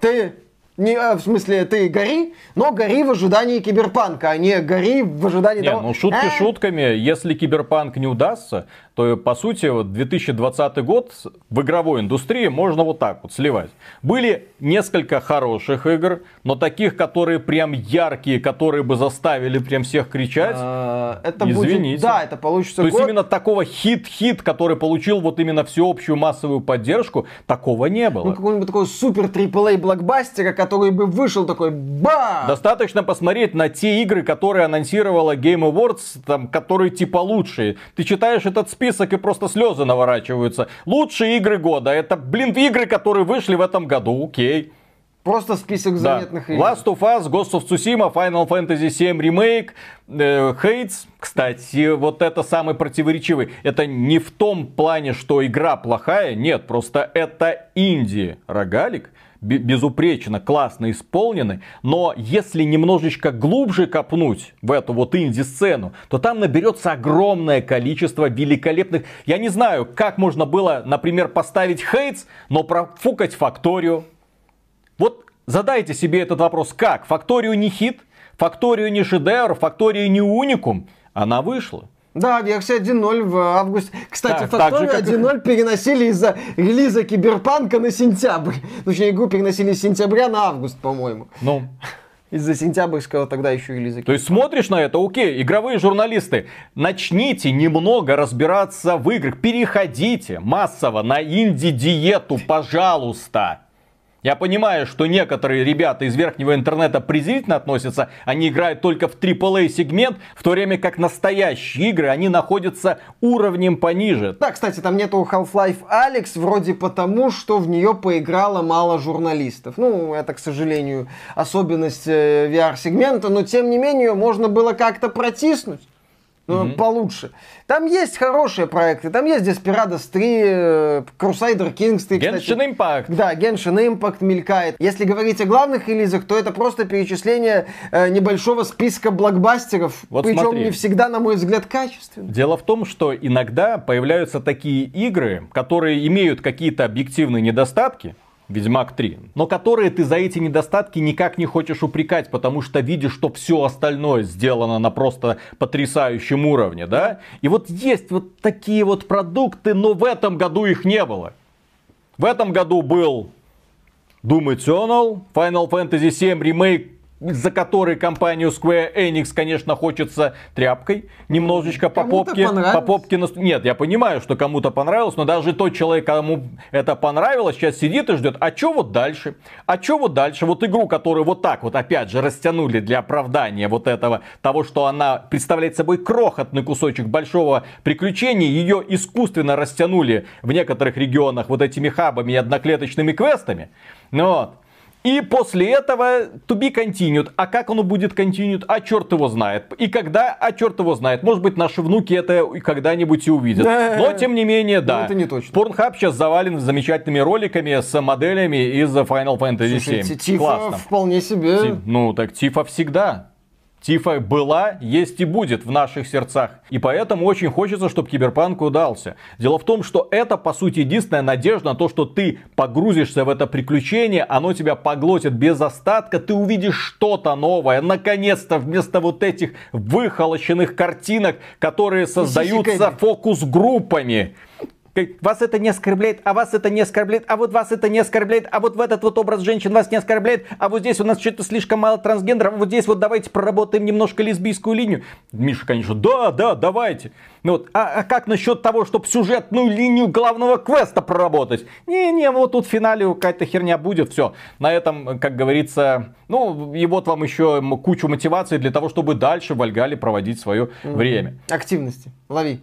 Ты не, а, в смысле, ты гори, но гори в ожидании киберпанка, а не гори в ожидании не, того... ну шутки «Э, шутками, если киберпанк не удастся, то по сути вот 2020 год в игровой индустрии можно вот так вот сливать. Были несколько хороших игр, но таких, которые прям яркие, которые бы заставили прям всех кричать, а, это извините. Будет, да, это получится То год... есть именно такого хит-хит, который получил вот именно всеобщую массовую поддержку, такого не было. Ну какой-нибудь такой супер AAA блокбастера, который бы вышел такой ба! Достаточно посмотреть на те игры, которые анонсировала Game Awards, там, которые типа лучшие. Ты читаешь этот список, список и просто слезы наворачиваются. Лучшие игры года. Это, блин, игры, которые вышли в этом году. Окей. Просто список заметных да. игр. Last of Us, Ghost of Tsushima, Final Fantasy VII Remake, э, Hades. Кстати, вот это самый противоречивый. Это не в том плане, что игра плохая. Нет, просто это инди рогалик безупречно, классно исполнены, но если немножечко глубже копнуть в эту вот инди-сцену, то там наберется огромное количество великолепных... Я не знаю, как можно было, например, поставить Хейтс, но профукать Факторию. Вот задайте себе этот вопрос, как? Факторию не хит? Факторию не шедевр? Факторию не уникум? Она вышла. Да, версия 1.0 в августе. Кстати, так, Factorio как... 1.0 переносили из-за релиза Киберпанка на сентябрь. Ну, точнее, игру переносили с сентября на август, по-моему. Ну, из-за сентябрьского тогда еще релиза. То есть смотришь на это, окей, игровые журналисты, начните немного разбираться в играх, переходите массово на инди-диету, пожалуйста. Я понимаю, что некоторые ребята из верхнего интернета презрительно относятся, они играют только в AAA сегмент, в то время как настоящие игры, они находятся уровнем пониже. Да, кстати, там нету Half-Life Alex, вроде потому, что в нее поиграло мало журналистов. Ну, это, к сожалению, особенность э, VR-сегмента, но тем не менее можно было как-то протиснуть ну, угу. получше. Там есть хорошие проекты, там есть Desperados 3, э, Crusader Kings 3, Genshin кстати. Impact. Да, Genshin Impact мелькает. Если говорить о главных релизах, то это просто перечисление э, небольшого списка блокбастеров, вот причем смотри. не всегда, на мой взгляд, качественных. Дело в том, что иногда появляются такие игры, которые имеют какие-то объективные недостатки, Ведьмак 3. Но которые ты за эти недостатки никак не хочешь упрекать, потому что видишь, что все остальное сделано на просто потрясающем уровне, да? И вот есть вот такие вот продукты, но в этом году их не было. В этом году был Doom Eternal, Final Fantasy VII Remake за который компанию Square Enix, конечно, хочется тряпкой немножечко по попке, по попке. Нет, я понимаю, что кому-то понравилось, но даже тот человек, кому это понравилось, сейчас сидит и ждет. А что вот дальше? А что вот дальше? Вот игру, которую вот так вот опять же растянули для оправдания вот этого того, что она представляет собой крохотный кусочек большого приключения, ее искусственно растянули в некоторых регионах вот этими хабами и одноклеточными квестами. Ну вот. И после этого to be continued. А как оно будет continued? А черт его знает. И когда? А черт его знает. Может быть, наши внуки это когда-нибудь и увидят. Но, тем не менее, да. Но это не точно. Pornhub сейчас завален замечательными роликами с моделями из Final Fantasy Слушай, 7. Тифа Классно. вполне себе. Ну, так Тифа всегда. Тифа была, есть и будет в наших сердцах. И поэтому очень хочется, чтобы Киберпанк удался. Дело в том, что это, по сути, единственная надежда на то, что ты погрузишься в это приключение, оно тебя поглотит без остатка, ты увидишь что-то новое. Наконец-то, вместо вот этих выхолощенных картинок, которые создаются фокус-группами вас это не оскорбляет, а вас это не оскорбляет, а вот вас это не оскорбляет, а вот в этот вот образ женщин вас не оскорбляет, а вот здесь у нас что-то слишком мало трансгендеров, а вот здесь вот давайте проработаем немножко лесбийскую линию. Миша, конечно, да, да, давайте. Ну вот, а, а как насчет того, чтобы сюжетную линию главного квеста проработать? Не-не, вот тут в финале какая-то херня будет, все. На этом, как говорится, ну, и вот вам еще кучу мотивации для того, чтобы дальше в Альгале проводить свое mm-hmm. время. Активности. Лови.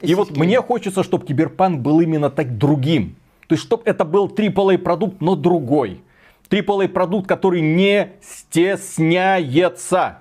И вот мне хочется, чтобы Киберпанк был именно так другим. То есть, чтобы это был AAA продукт, но другой. AAA продукт, который не стесняется.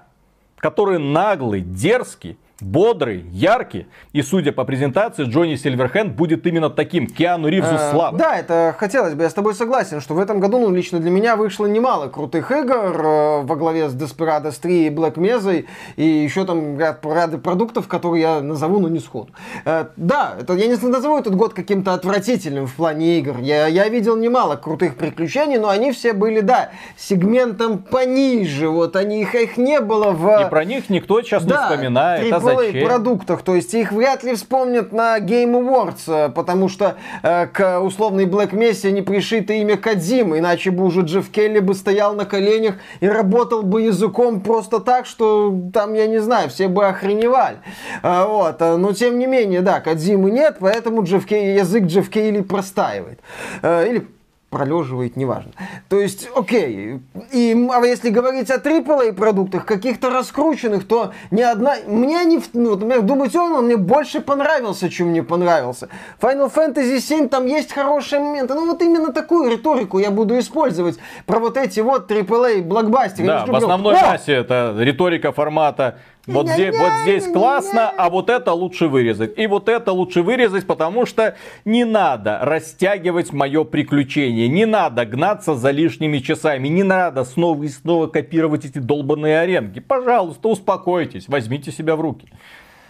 Который наглый, дерзкий бодрый, яркий. И судя по презентации, Джонни Сильверхенд будет именно таким. Киану Ривзу э, слава. Да, это хотелось бы. Я с тобой согласен, что в этом году, ну, лично для меня вышло немало крутых игр э, во главе с Desperados 3 и Black Mesa. И еще там ряд, ряд продуктов, которые я назову, но не сходу. Э, да, это, я не назову этот год каким-то отвратительным в плане игр. Я, я видел немало крутых приключений, но они все были, да, сегментом пониже. Вот они, их, их не было в... И про них никто сейчас да, не вспоминает. А зачем? продуктах. То есть их вряд ли вспомнят на Game Awards, э, потому что э, к условной Black Mesa не пришито имя Кадзимы, иначе бы уже Джефф Келли бы стоял на коленях и работал бы языком просто так, что там, я не знаю, все бы охреневали. Э, вот. Э, но тем не менее, да, Кадзимы нет, поэтому Джефф Келли, язык Джефф Келли простаивает. Э, или пролеживает, неважно. То есть, окей, и, а если говорить о AAA продуктах, каких-то раскрученных, то ни одна... Мне не... Ну, например, Doom Eternal мне больше понравился, чем мне понравился. Final Fantasy 7 там есть хорошие моменты. Ну, вот именно такую риторику я буду использовать про вот эти вот AAA блокбастеры. Да, в основной массе это риторика формата вот, здесь, вот здесь классно, а вот это лучше вырезать. И вот это лучше вырезать, потому что не надо растягивать мое приключение. Не надо гнаться за лишними часами. Не надо снова и снова копировать эти долбанные аренки. Пожалуйста, успокойтесь, возьмите себя в руки.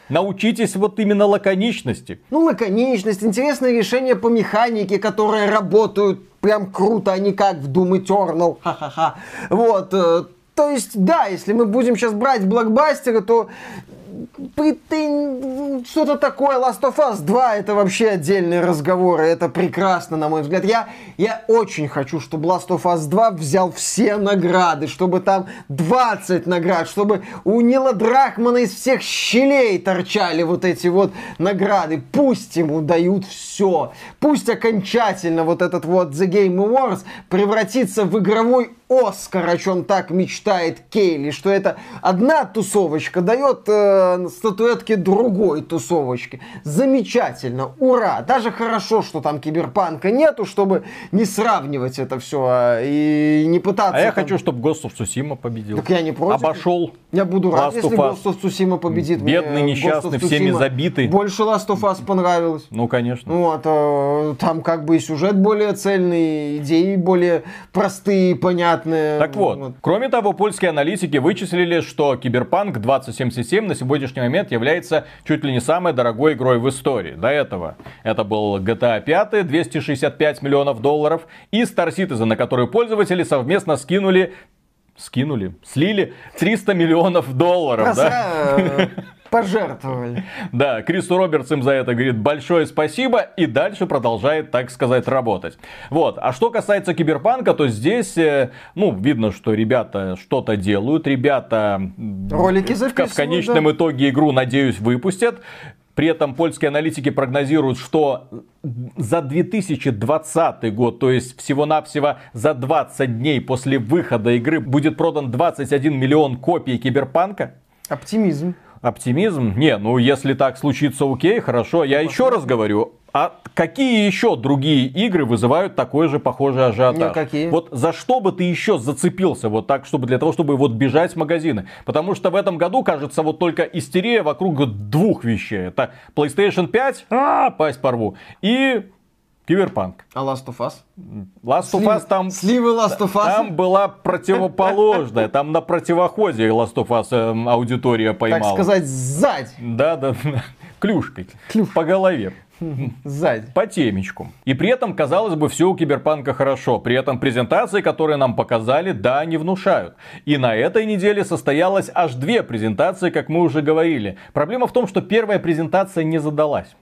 Научитесь вот именно лаконичности. Ну, лаконичность, интересное решение по механике, которые работают прям круто, а не как в Doom Eternal. Ха-ха-ха. Вот, э, то есть, да, если мы будем сейчас брать блокбастеры, то что-то такое Last of Us 2 это вообще отдельный разговор, и это прекрасно, на мой взгляд. Я, я очень хочу, чтобы Last of Us 2 взял все награды, чтобы там 20 наград, чтобы у Нила Драхмана из всех щелей торчали вот эти вот награды. Пусть ему дают все. Пусть окончательно вот этот вот The Game Awards превратится в игровой Оскар, о чем так мечтает Кейли, что это одна тусовочка дает э, статуэтки другой тусовочки. Замечательно, ура! Даже хорошо, что там киберпанка нету, чтобы не сравнивать это все а, и не пытаться... А я там... хочу, чтобы Ghost of Tsushima победил. Так я не против. Обошел. Я буду рад, если Ghost of Tsushima победит. Бедный, Мне несчастный, всеми забитый. Больше Last of Us понравилось. Ну, конечно. Вот, э, там как бы и сюжет более цельный, идеи более простые, понятные понятные. Так вот, вот, кроме того, польские аналитики вычислили, что Киберпанк 2077 на сегодняшний момент является чуть ли не самой дорогой игрой в истории. До этого это был GTA 5, 265 миллионов долларов, и Star Citizen, на который пользователи совместно скинули скинули, слили 300 миллионов долларов, да? Пожертвовали. Да, Крису Робертс им за это говорит большое спасибо и дальше продолжает, так сказать, работать. Вот. А что касается Киберпанка, то здесь, э, ну, видно, что ребята что-то делают, ребята Ролики записывают, в конечном да. итоге игру, надеюсь, выпустят. При этом польские аналитики прогнозируют, что за 2020 год, то есть всего-навсего за 20 дней после выхода игры будет продан 21 миллион копий Киберпанка. Оптимизм. Оптимизм? Не, ну если так случится, окей, хорошо. Я еще раз говорю, а какие еще другие игры вызывают такой же похожий ажиотаж? Никакие. Вот за что бы ты еще зацепился вот так, чтобы для того, чтобы вот бежать в магазины? Потому что в этом году, кажется, вот только истерия вокруг двух вещей. Это PlayStation 5, а, пасть порву, и Киберпанк. А Last of Us? Last of Us там... Сливы Last of Us? Там была противоположная, там на противоходе Last of Us э, аудитория поймала. Так сказать, сзади. Да, да, клюшкой. По голове. Сзади. По темечку. И при этом, казалось бы, все у Киберпанка хорошо. При этом презентации, которые нам показали, да, не внушают. И на этой неделе состоялось аж две презентации, как мы уже говорили. Проблема в том, что первая презентация не задалась.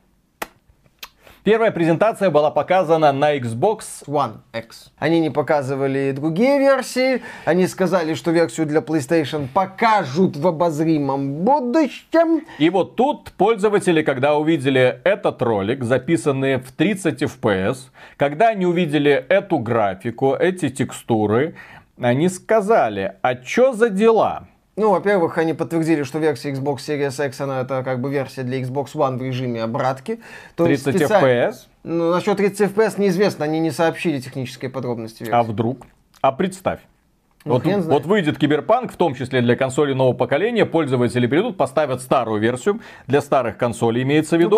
Первая презентация была показана на Xbox One X. Они не показывали другие версии. Они сказали, что версию для PlayStation покажут в обозримом будущем. И вот тут пользователи, когда увидели этот ролик, записанный в 30 FPS, когда они увидели эту графику, эти текстуры, они сказали, а чё за дела? Ну, во-первых, они подтвердили, что версия Xbox Series X, она это как бы версия для Xbox One в режиме обратки. То 30 есть специально- FPS? Ну, насчет 30 FPS неизвестно, они не сообщили технические подробности версии. А вдруг? А представь. Ну, Вот, вот выйдет Киберпанк, в том числе для консолей нового поколения, пользователи придут, поставят старую версию, для старых консолей имеется в Ну, виду.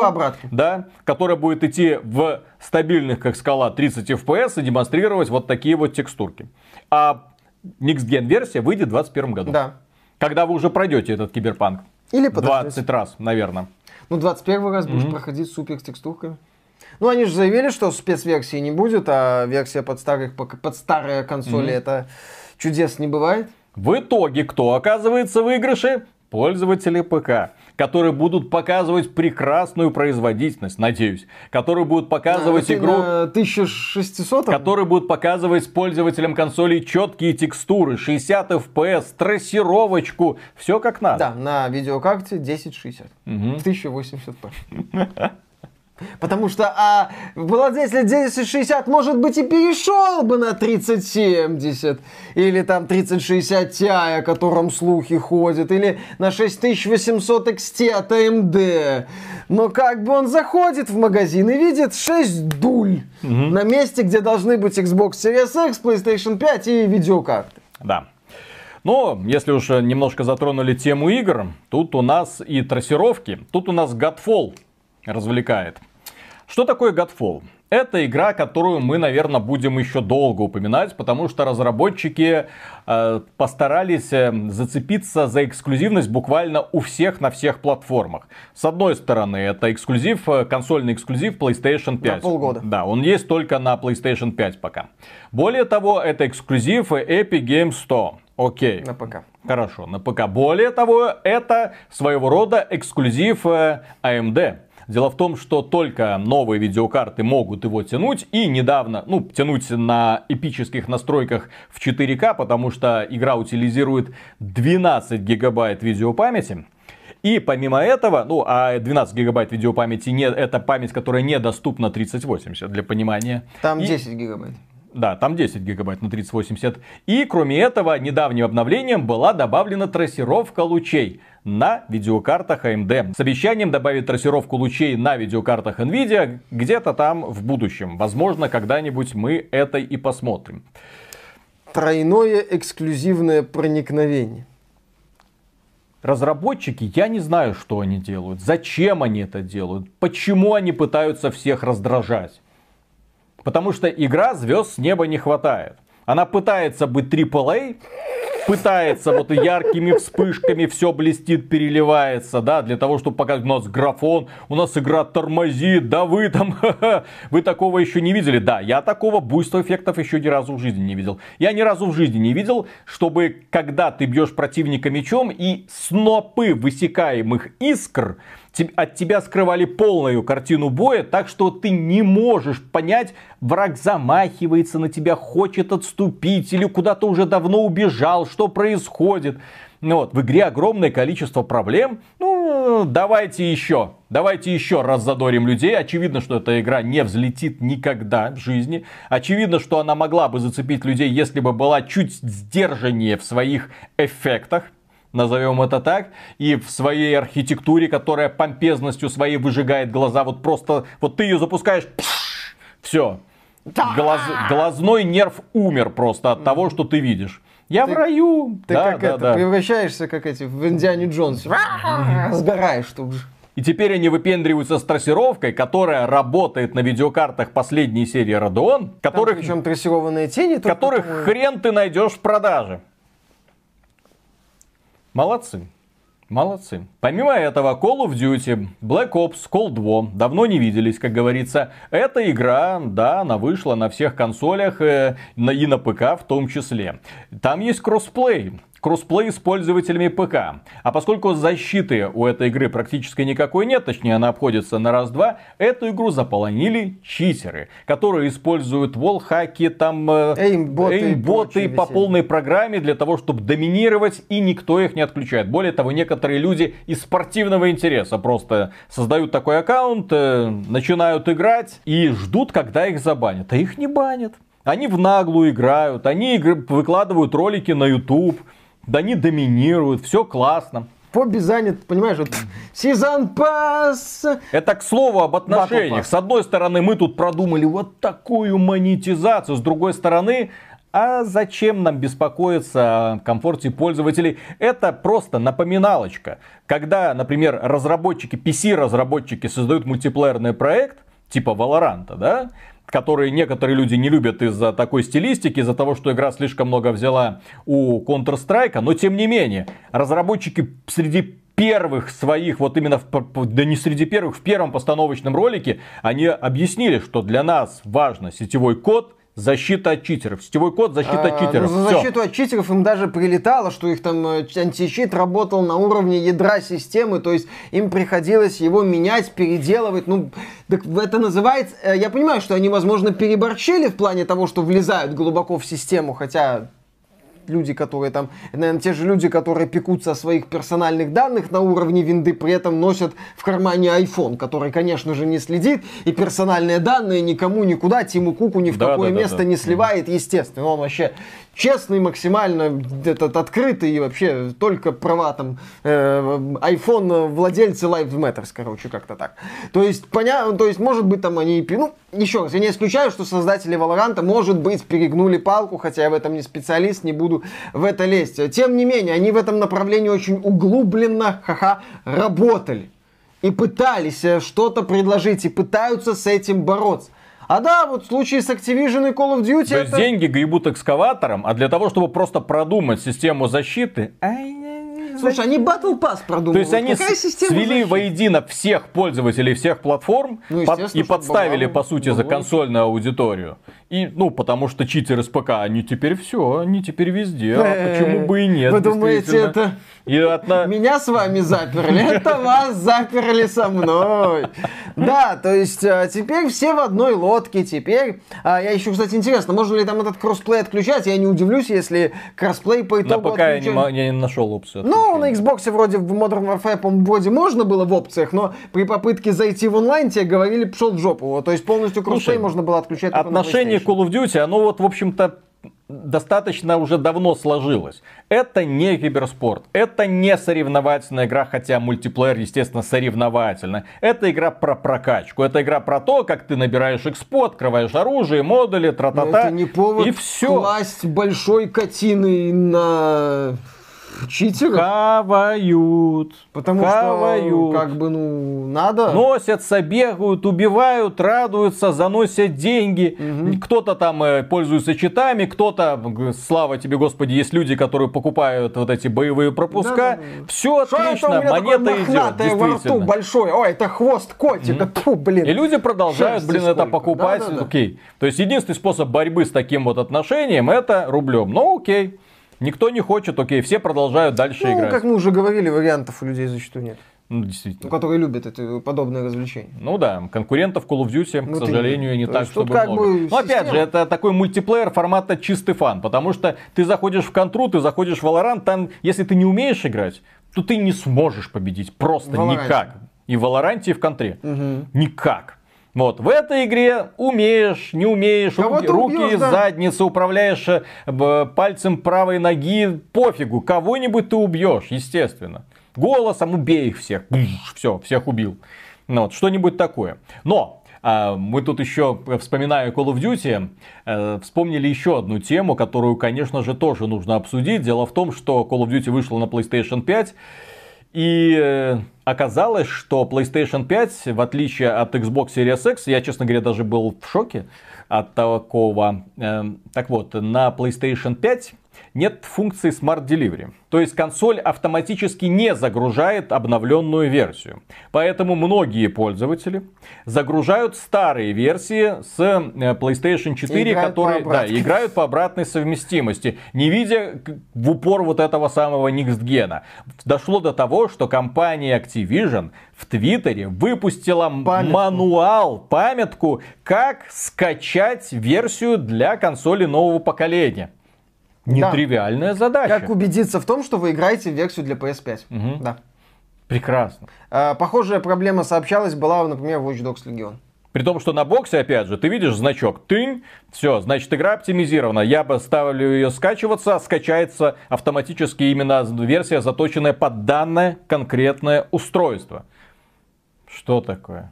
Да, которая будет идти в стабильных, как скала, 30 FPS и демонстрировать вот такие вот текстурки. А next-gen версия выйдет в 2021 году. Да. Когда вы уже пройдете этот Киберпанк. Или подождете. 20 раз, наверное. Ну, 21 раз будешь проходить супер с текстурками. Ну, они же заявили, что спецверсии не будет, а версия под, старых, под старые консоли это чудес не бывает. В итоге, кто оказывается в выигрыше? Пользователи ПК, которые будут показывать прекрасную производительность, надеюсь. Которые будут показывать На- игру, на 1600 которые будут показывать пользователям консолей четкие текстуры, 60 FPS, трассировочку, все как надо. Да, на видеокарте 1060. Мгм. 1080p. Потому что а, владелец 1060, может быть, и перешел бы на 3070. Или там 3060 Ti, о котором слухи ходят. Или на 6800 XT от AMD. Но как бы он заходит в магазин и видит 6 дуль на месте, где должны быть Xbox Series X, PlayStation 5 и видеокарты. Да. Но, если уж немножко затронули тему игр, тут у нас и трассировки, тут у нас Godfall развлекает. Что такое Godfall? Это игра, которую мы, наверное, будем еще долго упоминать, потому что разработчики э, постарались э, зацепиться за эксклюзивность буквально у всех на всех платформах. С одной стороны, это эксклюзив, э, консольный эксклюзив PlayStation 5. полгода. Да, он есть только на PlayStation 5 пока. Более того, это эксклюзив Epic Games Store. Окей. На ПК. Хорошо, на ПК. Более того, это своего рода эксклюзив э, AMD. Дело в том, что только новые видеокарты могут его тянуть. И недавно, ну, тянуть на эпических настройках в 4К, потому что игра утилизирует 12 гигабайт видеопамяти. И помимо этого, ну, а 12 гигабайт видеопамяти не, это память, которая недоступна 3080, для понимания. Там И- 10 гигабайт. Да, там 10 гигабайт на 3080. И кроме этого, недавним обновлением была добавлена трассировка лучей на видеокартах AMD. С обещанием добавить трассировку лучей на видеокартах Nvidia где-то там в будущем. Возможно, когда-нибудь мы это и посмотрим. Тройное эксклюзивное проникновение. Разработчики, я не знаю, что они делают, зачем они это делают, почему они пытаются всех раздражать. Потому что игра звезд с неба не хватает. Она пытается быть AAA, пытается вот яркими вспышками все блестит, переливается, да, для того, чтобы показать, у нас графон, у нас игра тормозит, да вы там, вы такого еще не видели. Да, я такого буйства эффектов еще ни разу в жизни не видел. Я ни разу в жизни не видел, чтобы когда ты бьешь противника мечом и снопы высекаемых искр от тебя скрывали полную картину боя, так что ты не можешь понять, враг замахивается на тебя, хочет отступить или куда-то уже давно убежал, что происходит. Ну вот, в игре огромное количество проблем. Ну, давайте еще. Давайте еще раз задорим людей. Очевидно, что эта игра не взлетит никогда в жизни. Очевидно, что она могла бы зацепить людей, если бы была чуть сдержаннее в своих эффектах назовем это так, и в своей архитектуре, которая помпезностью своей выжигает глаза, вот просто, вот ты ее запускаешь, все, Глаз, глазной нерв умер просто от того, что ты видишь. Я ты, в раю. Ты да, как да, это, да. превращаешься, как эти, в Индиане Джонс. Сгораешь тут же. И теперь они выпендриваются с трассировкой, которая работает на видеокартах последней серии Radeon, которых, Там, причем трассированные тени, которых хрен ты найдешь в продаже. Молодцы. Молодцы. Помимо этого, Call of Duty, Black Ops, Cold War давно не виделись, как говорится. Эта игра, да, она вышла на всех консолях э, и на ПК в том числе. Там есть кроссплей кроссплей с пользователями ПК. А поскольку защиты у этой игры практически никакой нет, точнее она обходится на раз-два, эту игру заполонили читеры, которые используют wallhack и, там э, эймботы, эймботы по полной программе для того, чтобы доминировать, и никто их не отключает. Более того, некоторые люди из спортивного интереса просто создают такой аккаунт, э, начинают играть и ждут, когда их забанят. А их не банят. Они в наглую играют, они выкладывают ролики на YouTube, да они доминируют, все классно. Хобби занят, понимаешь, вот сезон пас. Это к слову об отношениях. С одной стороны, мы тут продумали вот такую монетизацию, с другой стороны, а зачем нам беспокоиться о комфорте пользователей? Это просто напоминалочка. Когда, например, разработчики, PC-разработчики создают мультиплеерный проект, типа Valorant, да, которые некоторые люди не любят из-за такой стилистики, из-за того, что игра слишком много взяла у Counter-Strike, но тем не менее, разработчики среди первых своих, вот именно, в, да не среди первых, в первом постановочном ролике, они объяснили, что для нас важно сетевой код, защита от читеров. Сетевой код, защита от а, читеров. Ну, за защиту от читеров им даже прилетало, что их там э, античит работал на уровне ядра системы, то есть им приходилось его менять, переделывать. Ну, так это называется... Э, я понимаю, что они, возможно, переборчили в плане того, что влезают глубоко в систему, хотя люди, которые там, наверное, те же люди, которые пекутся о своих персональных данных на уровне винды, при этом носят в кармане iPhone, который, конечно же, не следит, и персональные данные никому никуда, Тиму Куку ни в да, какое да, место да, да. не сливает, естественно. Он вообще честный, максимально этот открытый и вообще только права там э, iPhone владельцы Live Matters, короче, как-то так. То есть, понятно, то есть, может быть, там они, ну, еще раз, я не исключаю, что создатели Valorant, может быть, перегнули палку, хотя я в этом не специалист, не буду в это лезть. Тем не менее, они в этом направлении очень углубленно, ха-ха, работали. И пытались э, что-то предложить, и пытаются с этим бороться. А да, вот в случае с Activision и Call of Duty... То это... есть деньги гребут экскаватором, а для того, чтобы просто продумать систему защиты... Слушай, они Battle Pass продумали. То есть они свели воедино всех пользователей всех платформ ну, под, и подставили, по сути, за консольную аудиторию. И, ну, потому что читеры с ПК, они теперь все, они теперь везде. А почему бы и нет? Вы думаете, это и одна... меня с вами заперли? Это вас заперли со мной. Да, то есть а, теперь все в одной лодке. Теперь, а, я еще, кстати, интересно, можно ли там этот кроссплей отключать? Я не удивлюсь, если кроссплей по итогу На ПК я не, я не нашел опцию. Ну, на Xbox вроде в Modern Warfare, по вроде можно было в опциях, но при попытке зайти в онлайн тебе говорили, пошел в жопу. То есть полностью кроссплей можно было отключать. Отношение Call of Duty, оно вот, в общем-то, достаточно уже давно сложилось. Это не киберспорт, это не соревновательная игра, хотя мультиплеер, естественно, соревновательный. Это игра про прокачку, это игра про то, как ты набираешь экспу, открываешь оружие, модули, тра-та-та, Это не повод и все. класть большой котины на Читеров? Хавают. Потому Хавают. что, как бы, ну, надо. Носятся, бегают, убивают, радуются, заносят деньги. Мгм. Кто-то там э, пользуется читами, кто-то, слава тебе, Господи, есть люди, которые покупают вот эти боевые пропуска. Да-да-да. Все Что это у отлично, монета идет, мохнатое во рту действительно. большой? Ой, это хвост котика. Тьфу, блин. И люди продолжают, Шерсти блин, это сколько. покупать. Да-да-да. Окей. То есть единственный способ борьбы с таким вот отношением это рублем. Ну окей. Никто не хочет, окей, все продолжают дальше Ну, играть. как мы уже говорили, вариантов у людей зачастую нет. Ну, Ну, действительно. которые любят это подобное развлечение. Ну да, конкурентов Call of Duty, Вот к сожалению, не так, чтобы как много. бы Но опять система. же, это такой мультиплеер формата чистый фан, потому что ты заходишь в контру, ты заходишь в Valorant, там, если ты не умеешь играть, то ты не сможешь победить просто Valorant. никак. И в Валоранте, и в контре. Мгм. Никак. Вот, в этой игре умеешь, не умеешь, руки, убьешь, из да. задницы управляешь э, пальцем правой ноги, пофигу, кого-нибудь ты убьешь, естественно. Голосом убей их всех, все, всех убил. Ну, вот, что-нибудь такое. Но а, мы тут еще, э, вспоминая Call of Duty, э, вспомнили еще одну тему, которую, конечно же, тоже нужно обсудить. Дело в том, что Call of Duty вышла на PlayStation 5, и э, оказалось, что PlayStation 5, в отличие от Xbox Series X, я, честно говоря, даже был в шоке от такого. Э, так вот, на PlayStation 5 нет функции Smart Delivery. То есть консоль автоматически не загружает обновленную версию. Поэтому многие пользователи загружают старые версии с э, PlayStation 4, играют по которые да, обратке. играют по обратной совместимости, не видя к- в упор вот этого самого Next Gen. Дошло до того, что компания Activision в Твиттере выпустила Памятку. мануал, памятку, как скачать версию для консоли нового поколения. Нетривиальная задача. Как убедиться в том, что вы играете в версию для PS5? Мгм. Да. Прекрасно. А, Похожая проблема сообщалась была, например, в Watch Dogs Legion. При том, что на боксе, опять же, ты видишь значок тынь, все, значит, игра оптимизирована. Я бы ставлю ее скачиваться, скачается автоматически именно версия, заточенная под данное конкретное устройство. Что такое?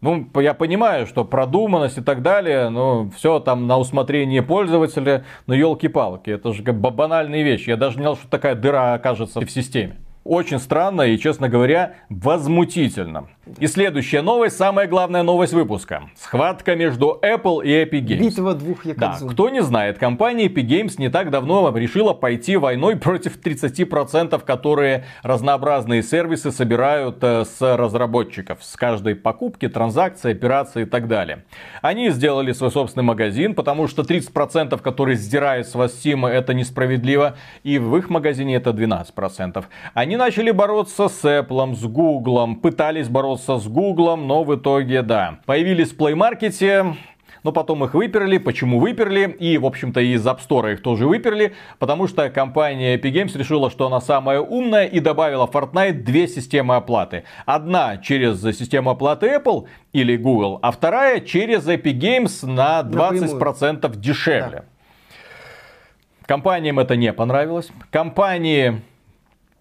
Ну, я понимаю, что продуманность и так далее, но все там на усмотрение пользователя, но елки-палки, это же как банальные вещи. Я даже не знал, что такая дыра окажется в системе. Очень странно и, честно говоря, возмутительно. И следующая новость, самая главная новость выпуска. Схватка между Apple и Epic Games. Битва двух Да, якобс. кто не знает, компания Epic Games не так давно решила пойти войной против 30%, которые разнообразные сервисы собирают э, с разработчиков. С каждой покупки, транзакции, операции и так далее. Они сделали свой собственный магазин, потому что 30%, которые сдирают с вас Steam, это несправедливо. И в их магазине это 12%. Они начали бороться с Apple, с Google, пытались бороться с Google, но в итоге, да. Появились в Play Market, но потом их выперли. Почему выперли? И, в общем-то, из App Store их тоже выперли. Потому что компания Epic Games решила, что она самая умная и добавила в Fortnite две системы оплаты. Одна через систему оплаты Apple или Google, а вторая через Epic Games на 20% дешевле. Компаниям это не понравилось. Компании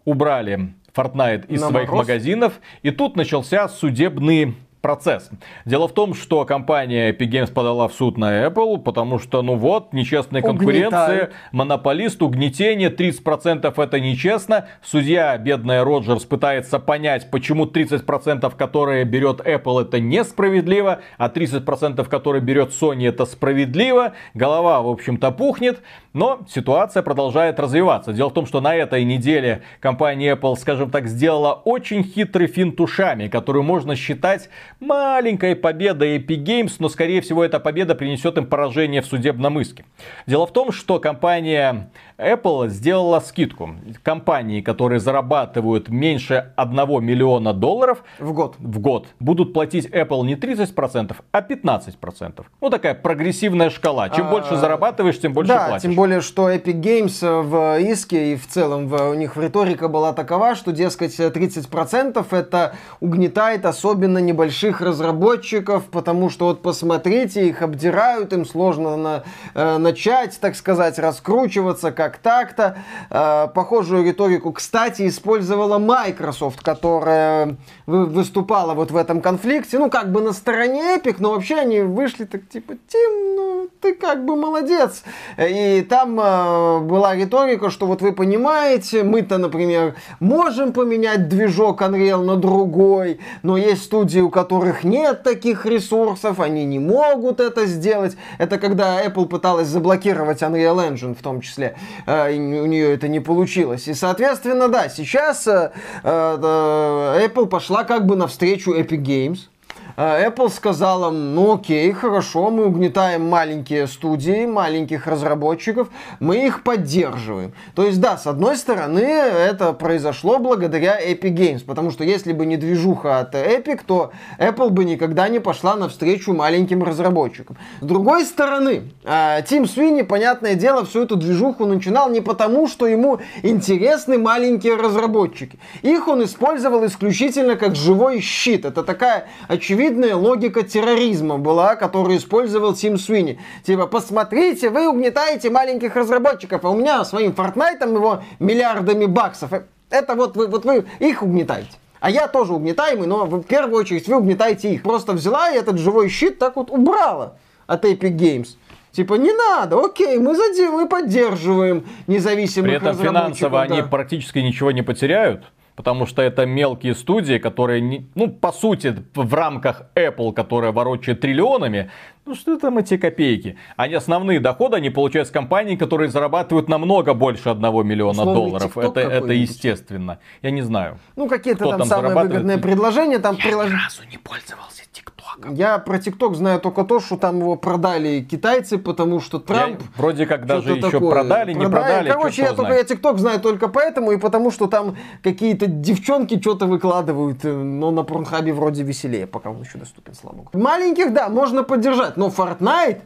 убрали Fortnite из На своих магазинов. И тут начался судебный процесс. Дело в том, что компания Epic Games подала в суд на Apple, потому что, ну вот, нечестная конкуренция, Угнетают. монополист, угнетение, 30% это нечестно. Судья, бедная Роджерс, пытается понять, почему 30%, которые берет Apple, это несправедливо, а 30%, которые берет Sony, это справедливо. Голова, в общем-то, пухнет, но ситуация продолжает развиваться. Дело в том, что на этой неделе компания Apple, скажем так, сделала очень хитрый финт ушами, которую можно считать маленькой победой Epic Games, но, скорее всего, эта победа принесет им поражение в судебном иске. Дело в том, что компания Apple сделала скидку. Компании, которые зарабатывают меньше 1 миллиона долларов В год. в год, будут платить Apple не 30%, а 15%. Ну, такая прогрессивная шкала. Чем А, больше зарабатываешь, тем больше да, платишь. тем более, что Epic Games в иске и в целом в, у них риторика была такова, что, дескать, э, 30% это угнетает особенно небольшим больших разработчиков, потому что вот посмотрите, их обдирают, им сложно на, э, начать, так сказать, раскручиваться как так-то. Э, похожую риторику, кстати, использовала Microsoft, которая выступала вот в этом конфликте, ну, как бы на стороне Epic, но вообще они вышли так, типа, Тим, ну, ты как бы молодец. И там э, была риторика, что вот вы понимаете, мы-то, например, можем поменять движок Unreal на другой, но есть студии, у которых нет таких ресурсов, они не могут это сделать. Это когда Apple пыталась заблокировать Unreal Engine в том числе, э, у нее это не получилось. И, соответственно, да, сейчас э, э, Apple пошла как бы навстречу Epic Games, а, Apple сказала, ну окей, хорошо, мы угнетаем маленькие студии, маленьких разработчиков, мы их поддерживаем. То есть, да, с одной стороны, это произошло благодаря Epic Games, потому что если бы не движуха от Epic, то Apple бы никогда не пошла навстречу маленьким разработчикам. С другой стороны, а, Тим Свини, понятное дело, всю эту движуху начинал не потому, что ему интересны маленькие разработчики. Их он использовал исключительно как живой щит. Это такая очевидная очевидная логика терроризма была, которую использовал Тим Суини. Типа, посмотрите, вы угнетаете маленьких разработчиков, а у меня своим Фортнайтом его миллиардами баксов. Это вот вы, вот вы их угнетаете. А я тоже угнетаемый, но в первую очередь вы угнетаете их. Просто взяла и этот живой щит так вот убрала от Epic Games. Типа, не надо, окей, мы, задел, мы поддерживаем независимых При этом финансово да. они практически ничего не потеряют потому что это мелкие студии, которые, ну, по сути, в рамках Apple, которая ворочает триллионами, ну что там эти копейки? Они основные доходы они получают с компаний, которые зарабатывают намного больше одного миллиона Условный долларов. Это, это естественно. Я не знаю. Ну какие-то там, там самые выгодные предложения. Там Я прилож... ни разу не пользовался ТикТоком. Я про ТикТок знаю только то, что там его продали китайцы, потому что Трамп... Я вроде как даже еще такое. продали, не продали. Короче, я только я ТикТок знаю только поэтому и потому, что там какие-то девчонки что-то выкладывают, э, но на Порнхабе вроде веселее, пока он еще доступен, слава богу. Маленьких, да, можно поддержать, но Fortnite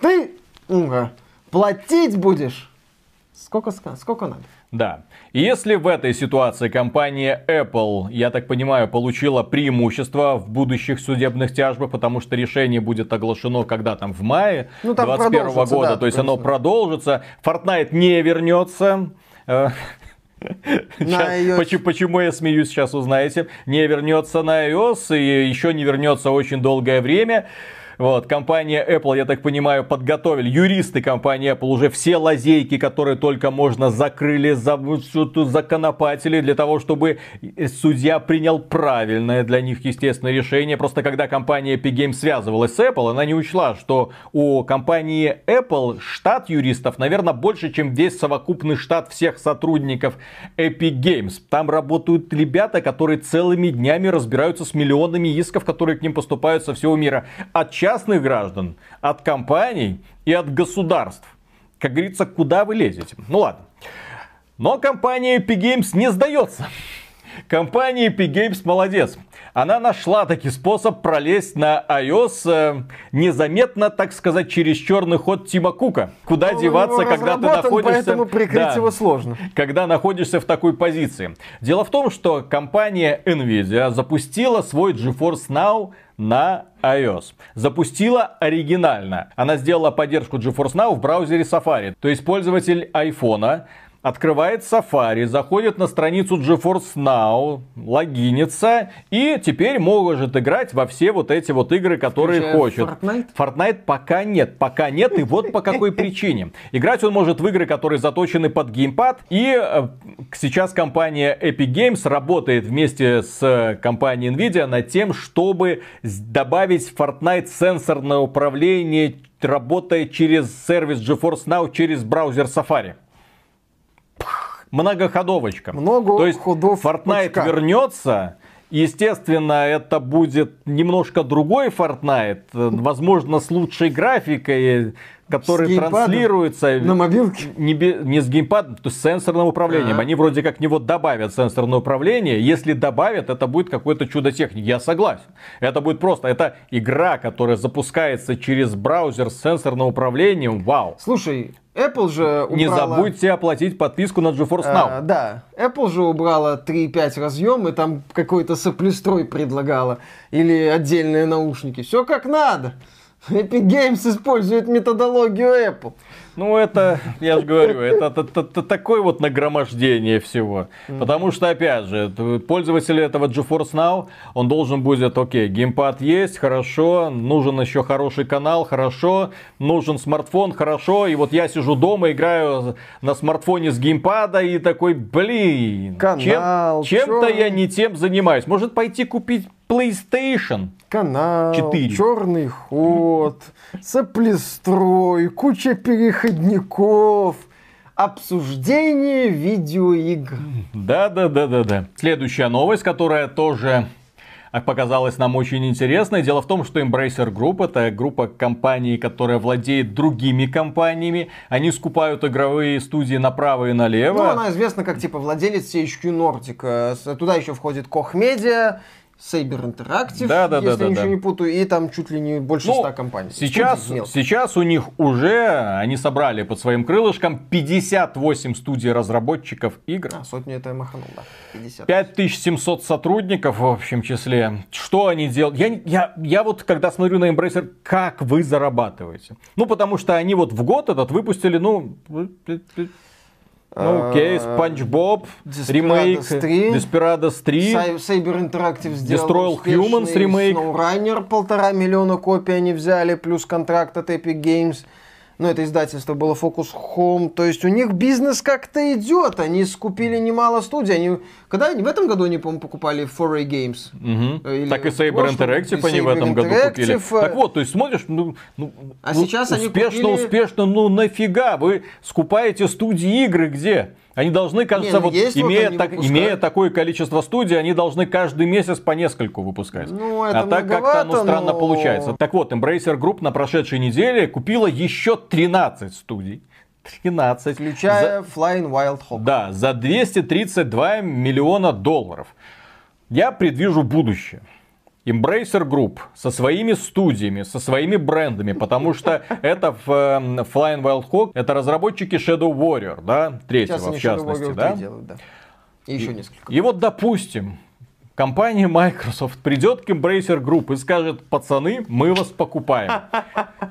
ты уга, платить будешь. Сколько, сколько надо? Да. И если в этой ситуации компания Apple, я так понимаю, получила преимущество в будущих судебных тяжбах, потому что решение будет оглашено когда там в мае ну, 2021 года, да, то есть оно продолжится, Fortnite не вернется. Э, сейчас, почему, почему я смеюсь, сейчас узнаете. Не вернется на iOS и еще не вернется очень долгое время. Вот, компания Apple, я так понимаю, подготовили, юристы компании Apple уже все лазейки, которые только можно, закрыли, за, законопатили для того, чтобы судья принял правильное для них, естественно, решение. Просто когда компания Epic Games связывалась с Apple, она не учла, что у компании Apple штат юристов, наверное, больше, чем весь совокупный штат всех сотрудников Epic Games. Там работают ребята, которые целыми днями разбираются с миллионами исков, которые к ним поступают со всего мира. От частных граждан, от компаний и от государств. Как говорится, куда вы лезете? Ну ладно. Но компания Epic Games не сдается. Компания Epic Games молодец. Она нашла таки способ пролезть на iOS э, незаметно, так сказать, через черный ход Тима Кука. Куда Он деваться, когда ты находишься... Поэтому прикрыть да, его сложно. Когда находишься в такой позиции. Дело в том, что компания Nvidia запустила свой GeForce Now на iOS. Запустила оригинально. Она сделала поддержку GeForce Now в браузере Safari. То есть пользователь iPhone открывает Safari, заходит на страницу GeForce Now, логинится и теперь может играть во все вот эти вот игры, которые Включая хочет. Fortnite? Fortnite пока нет, пока нет и вот по какой причине. Играть он может в игры, которые заточены под геймпад и э, сейчас компания Epic Games работает вместе с компанией Nvidia над тем, чтобы добавить в Fortnite сенсорное управление, работая через сервис GeForce Now через браузер Safari многоходовочка. Много То есть ходов Fortnite очка. вернется, Естественно, это будет немножко другой Fortnite, возможно, с лучшей графикой, который С транслируется На мобилке? не, не с геймпадом, то есть с сенсорным управлением. А. Они вроде как в него добавят сенсорное управление. Если добавят, это будет какое-то чудо техники. Я согласен. Это будет просто. Это игра, которая запускается через браузер с сенсорным управлением. Вау. Слушай, Apple же убрала... Не забудьте оплатить подписку на GeForce Now. А, да, Apple же убрала 3.5 разъем и там какой-то соплестрой предлагала. Или отдельные наушники. Все как надо. Epic Games использует методологию Apple. Ну, это, я же говорю, это, это- это- это такое вот нагромождение всего. Потому что, опять же, пользователь этого GeForce Now, он должен будет, окей, геймпад есть, хорошо, нужен еще хороший канал, хорошо, нужен смартфон, хорошо, и вот я сижу дома, играю на смартфоне с геймпада и такой, блин, Канал, чем, то чё? я не тем занимаюсь. Может пойти купить PlayStation? Канал, Четыре. черный ход, соплестрой, куча переходников, обсуждение видеоигр. Да, да, да, да, да. Следующая новость, которая тоже показалась нам очень интересной. Дело в том, что Embracer Group это группа компаний, которая владеет другими компаниями. Они скупают игровые студии направо и налево. Ну, она известна как типа владелец CHQ Nordic. Э, Туда еще входит Koch Media, Saber Interactive, Да, да, да, если да, я ничего да. не путаю, и там чуть ли не больше Ну, 100 компаний. Сейчас, сейчас у них уже, они собрали под своим крылышком 58 студий разработчиков игр. А, сотню это я маханул, да. 50. 5700 сотрудников в общем числе. Что они делают? Я, я, я вот когда смотрю на Embracer, как вы зарабатываете? Ну, потому что они вот в год этот выпустили, ну, ну, окей, Спанч Боб, ремейк, 3. Desperados 3. Сай- Saber Interactive сделал Destroy All успешный Humans ремейк. SnowRunner, полтора миллиона копий они взяли, плюс контракт от Epic Games. Ну, это издательство было Focus Home. То есть у них бизнес как-то идет. Они скупили немало студий. Они... Когда они в этом году, они, по-моему, покупали Foray Games. Мгм. Или так и в Saber Interactive они в Saber этом году купили. Так вот, то есть смотришь, ну, ну, А ну, сейчас они успешно, купили- успешно, ну нафига вы скупаете студии игры где? Они должны, кажется, ну вот, есть вот имея, так- выпускают. имея такое количество студий, они должны каждый месяц по нескольку выпускать. Ну, это а так как-то оно многовато, странно но- получается. Так вот, Embracer Group на прошедшей неделе купила еще 13 студий. 13. Включая Flying Wild Hog. Да, за 232 миллиона долларов. Я предвижу будущее. Embracer Group со своими студиями, со своими брендами, потому что это в, э, Flying Wild Hog, это разработчики Shadow Warrior, да, третьего Сейчас в частности, Warrior да. 3 делают, да. И еще несколько. И вот, допустим, компания Microsoft придет к Embracer Group и скажет, пацаны, мы вас покупаем.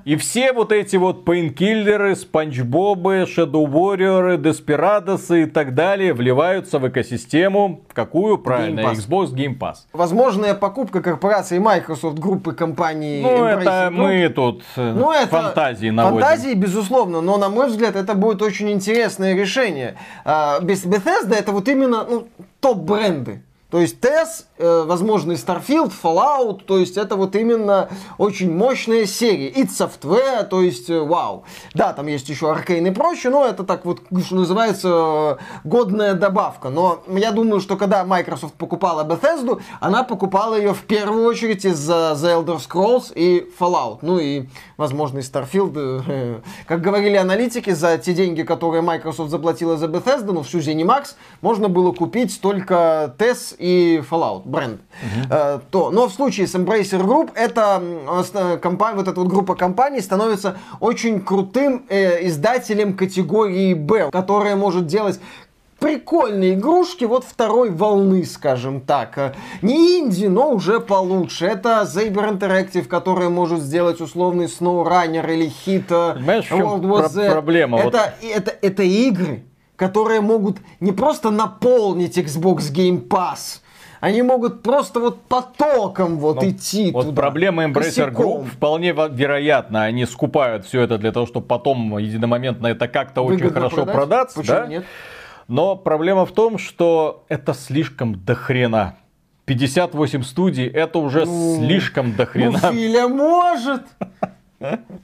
И все вот эти вот пейнкиллеры, Спанч Бобы, Shadow Warrior, Desperados и так далее вливаются в экосистему, в какую, правильно, Game Pass. Xbox Game Pass. Возможная покупка корпорации Microsoft группы компаний Ну, Embracer это Group. мы тут э, Ну, это фантазии наводим. Фантазии, безусловно, но, на мой взгляд, это будет очень интересное решение. А, без Bethesda это вот именно ну, топ-бренды. То есть TES, э, возможно, и Starfield, Fallout, то есть это вот именно очень мощные серии. id Software, то есть э, вау. Да, там есть еще Arcane и прочее, но это так вот, что называется, э, годная добавка. Но я думаю, что когда Microsoft покупала Bethesda, она покупала ее в первую очередь из-за The Elder Scrolls и Fallout. Ну и, возможно, и Starfield. э, Как говорили аналитики, за те деньги, которые Microsoft заплатила за Bethesda, ну всю ZeniMax, можно было купить только TES и Fallout бренд. Э, то, но в случае с Embracer Group, это ст- компания, вот эта вот группа компаний становится очень крутым э, издателем категории B, которая может делать прикольные игрушки вот второй волны, скажем так. Э, Не инди, но уже получше. Это Saber Interactive, который может сделать условный SnowRunner или хит э, World War про- Z. проблема? Вот- Это, это, это игры, которые могут не просто наполнить Xbox Game Pass, они могут просто вот потоком вот Ну, идти Вот туда. проблема Embracer. Group вполне вероятно, они скупают все это для того, чтобы потом единомоментно это как-то очень хорошо продать? продаться, Почему да? нет? Но проблема в том, что это слишком дохрена. 58 студий, это уже Ну, слишком Ну, дохрена. Филя может.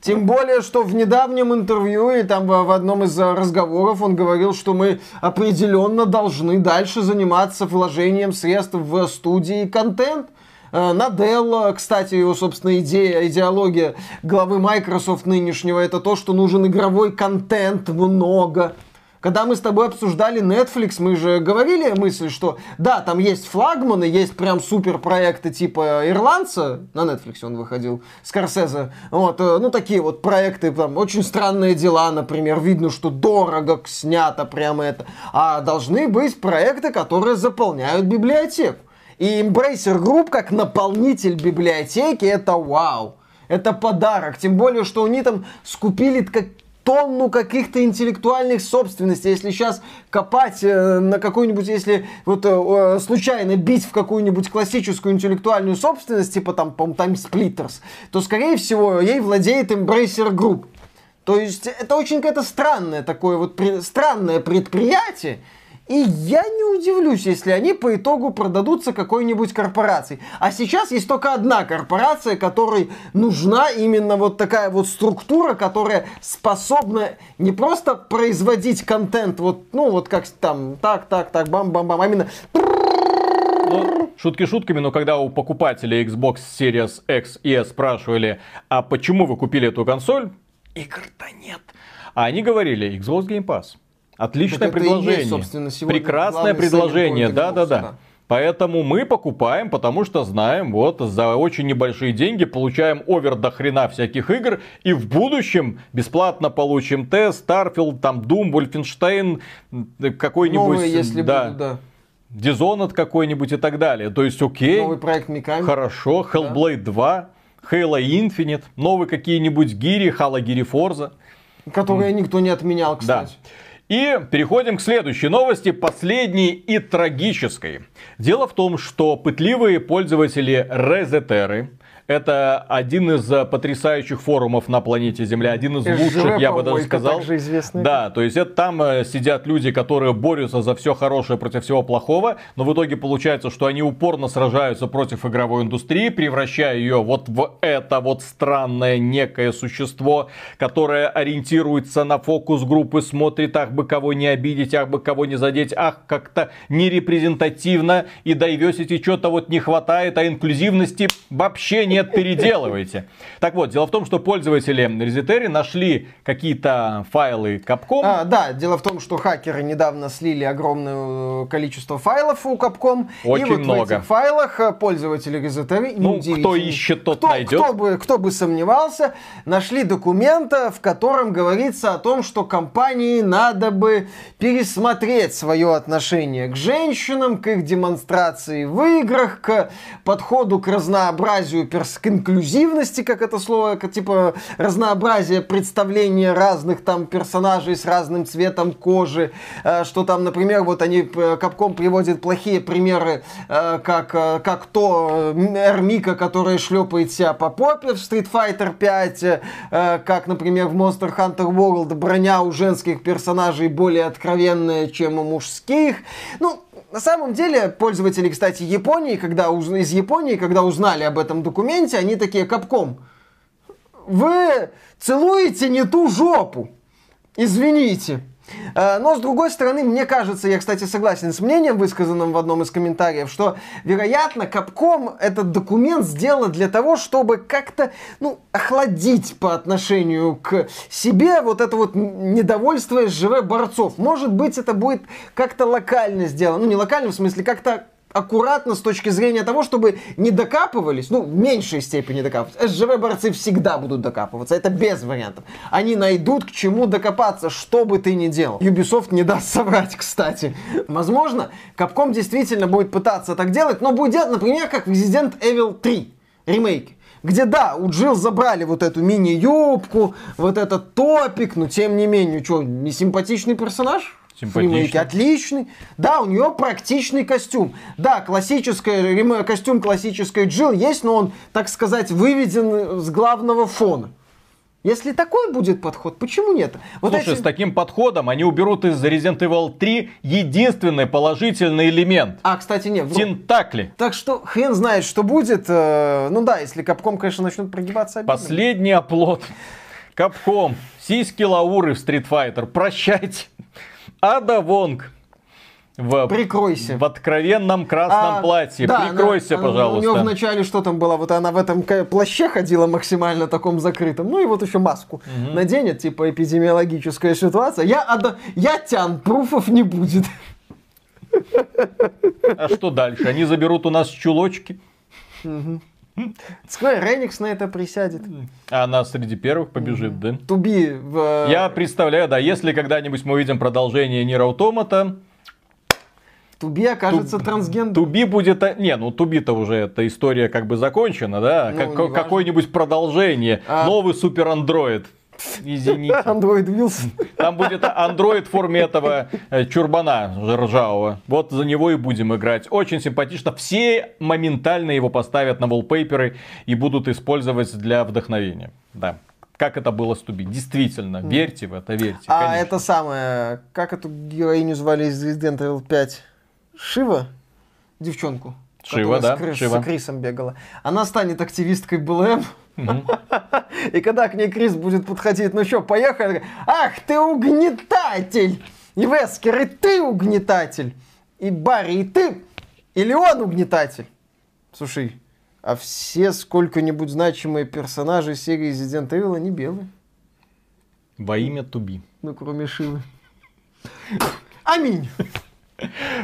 Тем более, что в недавнем интервью и там в одном из э, разговоров он говорил, что мы определенно должны дальше заниматься вложением средств в студии контент. Э, Наделла, кстати, его, собственно, идея, идеология главы Microsoft нынешнего, это то, что нужен игровой контент много. Когда мы с тобой обсуждали Netflix, мы же говорили мысль, что да, там есть флагманы, есть прям супер проекты типа Ирландца, на Netflix он выходил, Скорсезе, вот, э, ну такие вот проекты, там, очень странные дела, например, видно, что дорого снято прямо это, а должны быть проекты, которые заполняют библиотеку. И Embracer Group как наполнитель библиотеки это вау. Это подарок. Тем более, что они там скупили как тонну каких-то интеллектуальных собственностей. Если сейчас копать э, на какую-нибудь, если вот э, случайно бить в какую-нибудь классическую интеллектуальную собственность, типа там, по Time Splitters, то, скорее всего, ей владеет Embracer Group. То есть это очень какое-то странное такое вот странное предприятие, и я не удивлюсь, если они по итогу продадутся какой-нибудь корпорации. А сейчас есть только одна корпорация, которой нужна именно вот такая вот структура, которая способна не просто производить контент, вот, ну, вот как там, так, так, так, бам-бам-бам, а именно ну, шутки шутками, но когда у покупателей Xbox Series X и S спрашивали, а почему вы купили эту консоль, игр-то нет. А они говорили, Xbox Game Pass. Отличное так предложение. Есть, Прекрасное предложение, да-да-да. Поэтому мы покупаем, потому что знаем, вот за очень небольшие деньги получаем овер до хрена всяких игр, и в будущем бесплатно получим тест, Starfield, там Doom, Wolfenstein, какой-нибудь... Новые, если да. будут, да. Dishonored какой-нибудь и так далее. То есть, окей. Новый проект Mikami. Хорошо. Hellblade да. 2, Halo Infinite, новые какие-нибудь гири, Halo Гири Forza. Которые никто не отменял, кстати. Да. И переходим к следующей новости, последней и трагической. Дело в том, что пытливые пользователи Резетеры, это один из э, потрясающих форумов на планете Земля, один из лучших, я бы даже сказал. Да, то есть это там э, сидят люди, которые борются за все хорошее против всего плохого, но в итоге получается, что они упорно сражаются против игровой индустрии, превращая ее вот в это вот странное некое существо, которое ориентируется на фокус группы, смотрит, ах бы кого не обидеть, ах бы кого не задеть, ах как-то нерепрезентативно и diversity что-то вот не хватает, а инклюзивности вообще нет нет, переделывайте. Так вот, дело в том, что пользователи Reseteri нашли какие-то файлы Capcom. А, да, дело в том, что хакеры недавно слили огромное количество файлов у Capcom. Очень и вот много. в этих файлах э, пользователи Reseteri, ну, кто ищет, тот кто, найдет. Кто бы, кто бы сомневался, нашли документа, в котором говорится о том, что компании надо бы пересмотреть свое отношение к женщинам, к их демонстрации в играх, к подходу к разнообразию персонажей к инклюзивности, как это слово, как, типа разнообразие представления разных там персонажей с разным цветом кожи, э, что там, например, вот они, Капком приводит плохие примеры, э, как, э, как то Эрмика, которая шлепает себя по попе в Street Fighter 5, как, например, в Monster Hunter World броня у женских персонажей более откровенная, чем у мужских. Ну, на самом деле, пользователи, кстати, Японии, когда уз... из Японии, когда узнали об этом документе, они такие, Капком, вы целуете не ту жопу. Извините. Э, но, с другой стороны, мне кажется, я, кстати, согласен с мнением, высказанным в одном из комментариев, что, вероятно, Капком этот документ сделал для того, чтобы как-то, ну, охладить по отношению к себе вот это вот недовольство СЖВ борцов. Может быть, это будет как-то локально сделано. Ну, не локально, в смысле, как-то аккуратно с точки зрения того, чтобы не докапывались, ну, в меньшей степени докапываться. СЖВ-борцы всегда будут докапываться, это без вариантов. Они найдут к чему докопаться, что бы ты ни делал. Ubisoft не даст соврать, кстати. Возможно, Capcom действительно будет пытаться так делать, но будет делать, например, как в Resident Evil 3 ремейк где, да, у Джилл забрали вот эту мини-юбку, вот этот топик, но тем не менее, что, не симпатичный персонаж? Симпатичный. отличный. Да, у нее практичный костюм. Да, классическая, костюм классической Джилл есть, но он, так сказать, выведен с главного фона. Если такой будет подход, почему нет? Вот Слушай, эти... с таким подходом они уберут из Resident Evil 3 единственный положительный элемент. А, кстати, нет. Вдруг... Тентакли. Так что хрен знает, что будет. Э, ну да, если Капком, конечно, начнут прогибаться. Обидно. Последний оплот. Капком. Сиськи Лауры в Street Fighter. Прощайте. Ада Вонг. в, Прикройся. в откровенном красном А, платье. да, Прикройся, она- пожалуйста. У нее вначале что там было? Вот она в этом плаще ходила максимально таком закрытом. Ну и вот еще маску наденет, типа эпидемиологическая ситуация. Я, отда- я тян, пруфов не будет. А что дальше? Они заберут у нас чулочки, Square Enix на это присядет. а она среди первых побежит, да? Туби в... э, Я представляю, да, если когда-нибудь мы увидим продолжение Нир Автомата, Туби окажется трансгендером. Туби будет... а, Не, ну Туби-то уже эта история как бы закончена, да? Ну, Как-. Какое-нибудь продолжение. А. Новый супер андроид. Извините. Андроид Вилсон. Там будет андроид в форме этого э, чурбана ржавого. Вот за него и будем играть. Очень симпатично. Все моментально его поставят на волпейперы и будут использовать для вдохновения. Да. Как это было с Туби. Действительно, верьте в это, верьте. А конечно. это самое, как эту героиню звали из Resident Evil 5? Шива? Девчонку. Шива, да, с, Крис- Шива. с Крисом бегала. Она станет активисткой БЛМ. И когда к ней Крис будет подходить, ну что, поехали? Ах, ты угнетатель! И Вескер, и ты угнетатель! И Барри, и ты! Или он угнетатель? Слушай, а все сколько-нибудь значимые персонажи серии Resident Evil, они белые. Во имя Туби. Ну, кроме Шивы. Аминь.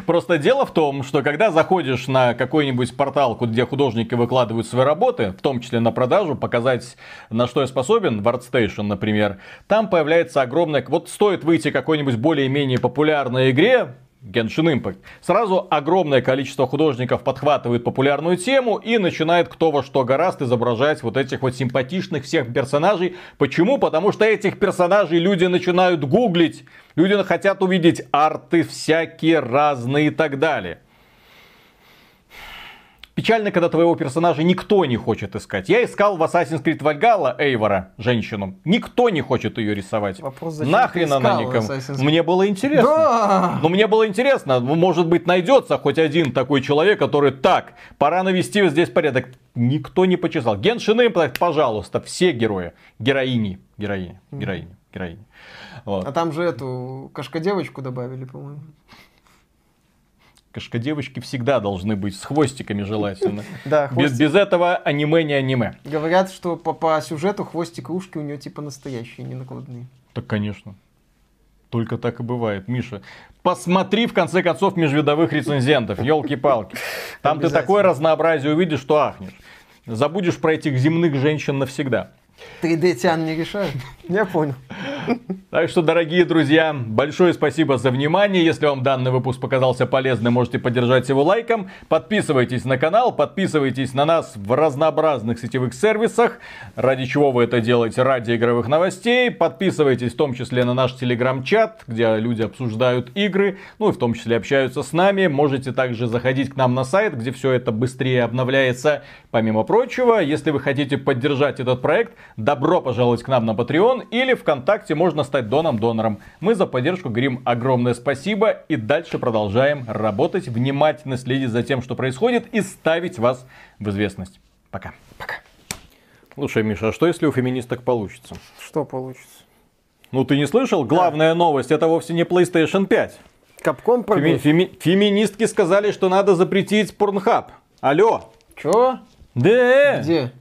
Просто дело в том, что когда заходишь на какой-нибудь портал, где художники выкладывают свои работы, в том числе на продажу, показать, на что я способен, в ArtStation, например, там появляется огромное... Вот стоит выйти какой-нибудь более-менее популярной игре, Genshin Impact. Сразу огромное количество художников подхватывает популярную тему и начинает кто во что гораст изображать вот этих вот симпатичных всех персонажей. Почему? Потому что этих персонажей люди начинают гуглить. Люди хотят увидеть арты всякие разные и так далее. Печально, когда твоего персонажа никто не хочет искать. Я искал в Assassin's Creed Valhalla Эйвора, женщину. Никто не хочет ее рисовать. Вопрос, Нахрен она никому. Мне было интересно. Да! Ну, мне было интересно, ну, может быть, найдется хоть один такой человек, который так, пора навести здесь порядок. Никто не почесал. Геншин Импакт, пожалуйста, все герои. Героини. Героини. Героини. Героини. Вот. А там же эту кошка-девочку добавили, по-моему. Кошка-девочки всегда должны быть с хвостиками желательно. Да, Без, без этого аниме не аниме. Говорят, что по, по сюжету хвостик и ушки у нее типа настоящие, не накладные. Так, конечно. Только так и бывает, Миша. Посмотри, в конце концов, межвидовых рецензентов, елки-палки. Там ты такое разнообразие увидишь, что ахнешь. Забудешь про этих земных женщин навсегда. 3D тян не решают. Я понял. Так что, дорогие друзья, большое спасибо за внимание. Если вам данный выпуск показался полезным, можете поддержать его лайком. Подписывайтесь на канал, подписывайтесь на нас в разнообразных сетевых сервисах. Ради чего вы это делаете? Ради игровых новостей. Подписывайтесь в том числе на наш телеграм-чат, где люди обсуждают игры, ну и в том числе общаются с нами. Можете также заходить к нам на сайт, где все это быстрее обновляется. Помимо прочего, если вы хотите поддержать этот проект, добро пожаловать к нам на Patreon или ВКонтакте можно стать доном-донором. Мы за поддержку говорим огромное спасибо и дальше продолжаем работать, внимательно следить за тем, что происходит и ставить вас в известность. Пока. Пока. Слушай, Миша, а что если у феминисток получится? Что получится? Ну ты не слышал? Главная новость это вовсе не PlayStation 5. Капком Феми- феми- феминистки сказали, что надо запретить Порнхаб. Алло. Чё? Да. Где?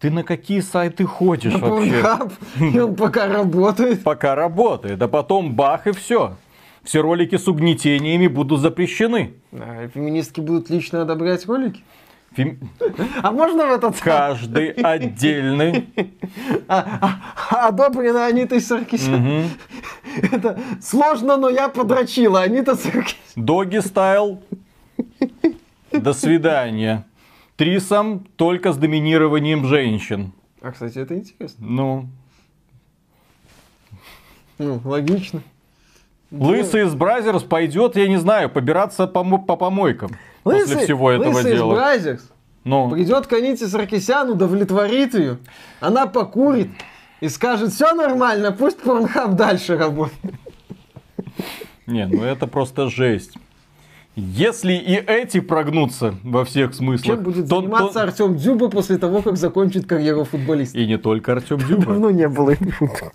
Ты на какие сайты ходишь На вообще? Pornhub. И он пока работает. Пока работает, а потом бах и все. Все ролики с угнетениями будут запрещены. А, феминистки будут лично одобрять ролики? Фем- А можно в этот... Каждый отдельный. А, а, одобрено Анитой Саркисян. Это сложно, но я подрочила. Анита Саркисян. Доги стайл. До свидания. Трисом только с доминированием женщин. А, кстати, это интересно. Ну, Ну, логично. лысый из Brazzers пойдет, я не знаю, побираться по, по помойкам. после Лысый- всего этого лысый из дела. Brazzers Ну, придет к Аните Саркисян, удовлетворит ее. Она покурит и скажет, все нормально, пусть Pornhub дальше работает. не, ну это просто жесть. Если и эти прогнутся во всех смыслах, Чем будет то- заниматься то- Артем Дзюба после того, как закончит карьеру футболиста? И не только Артем Дзюба. Давно не было этих шуток.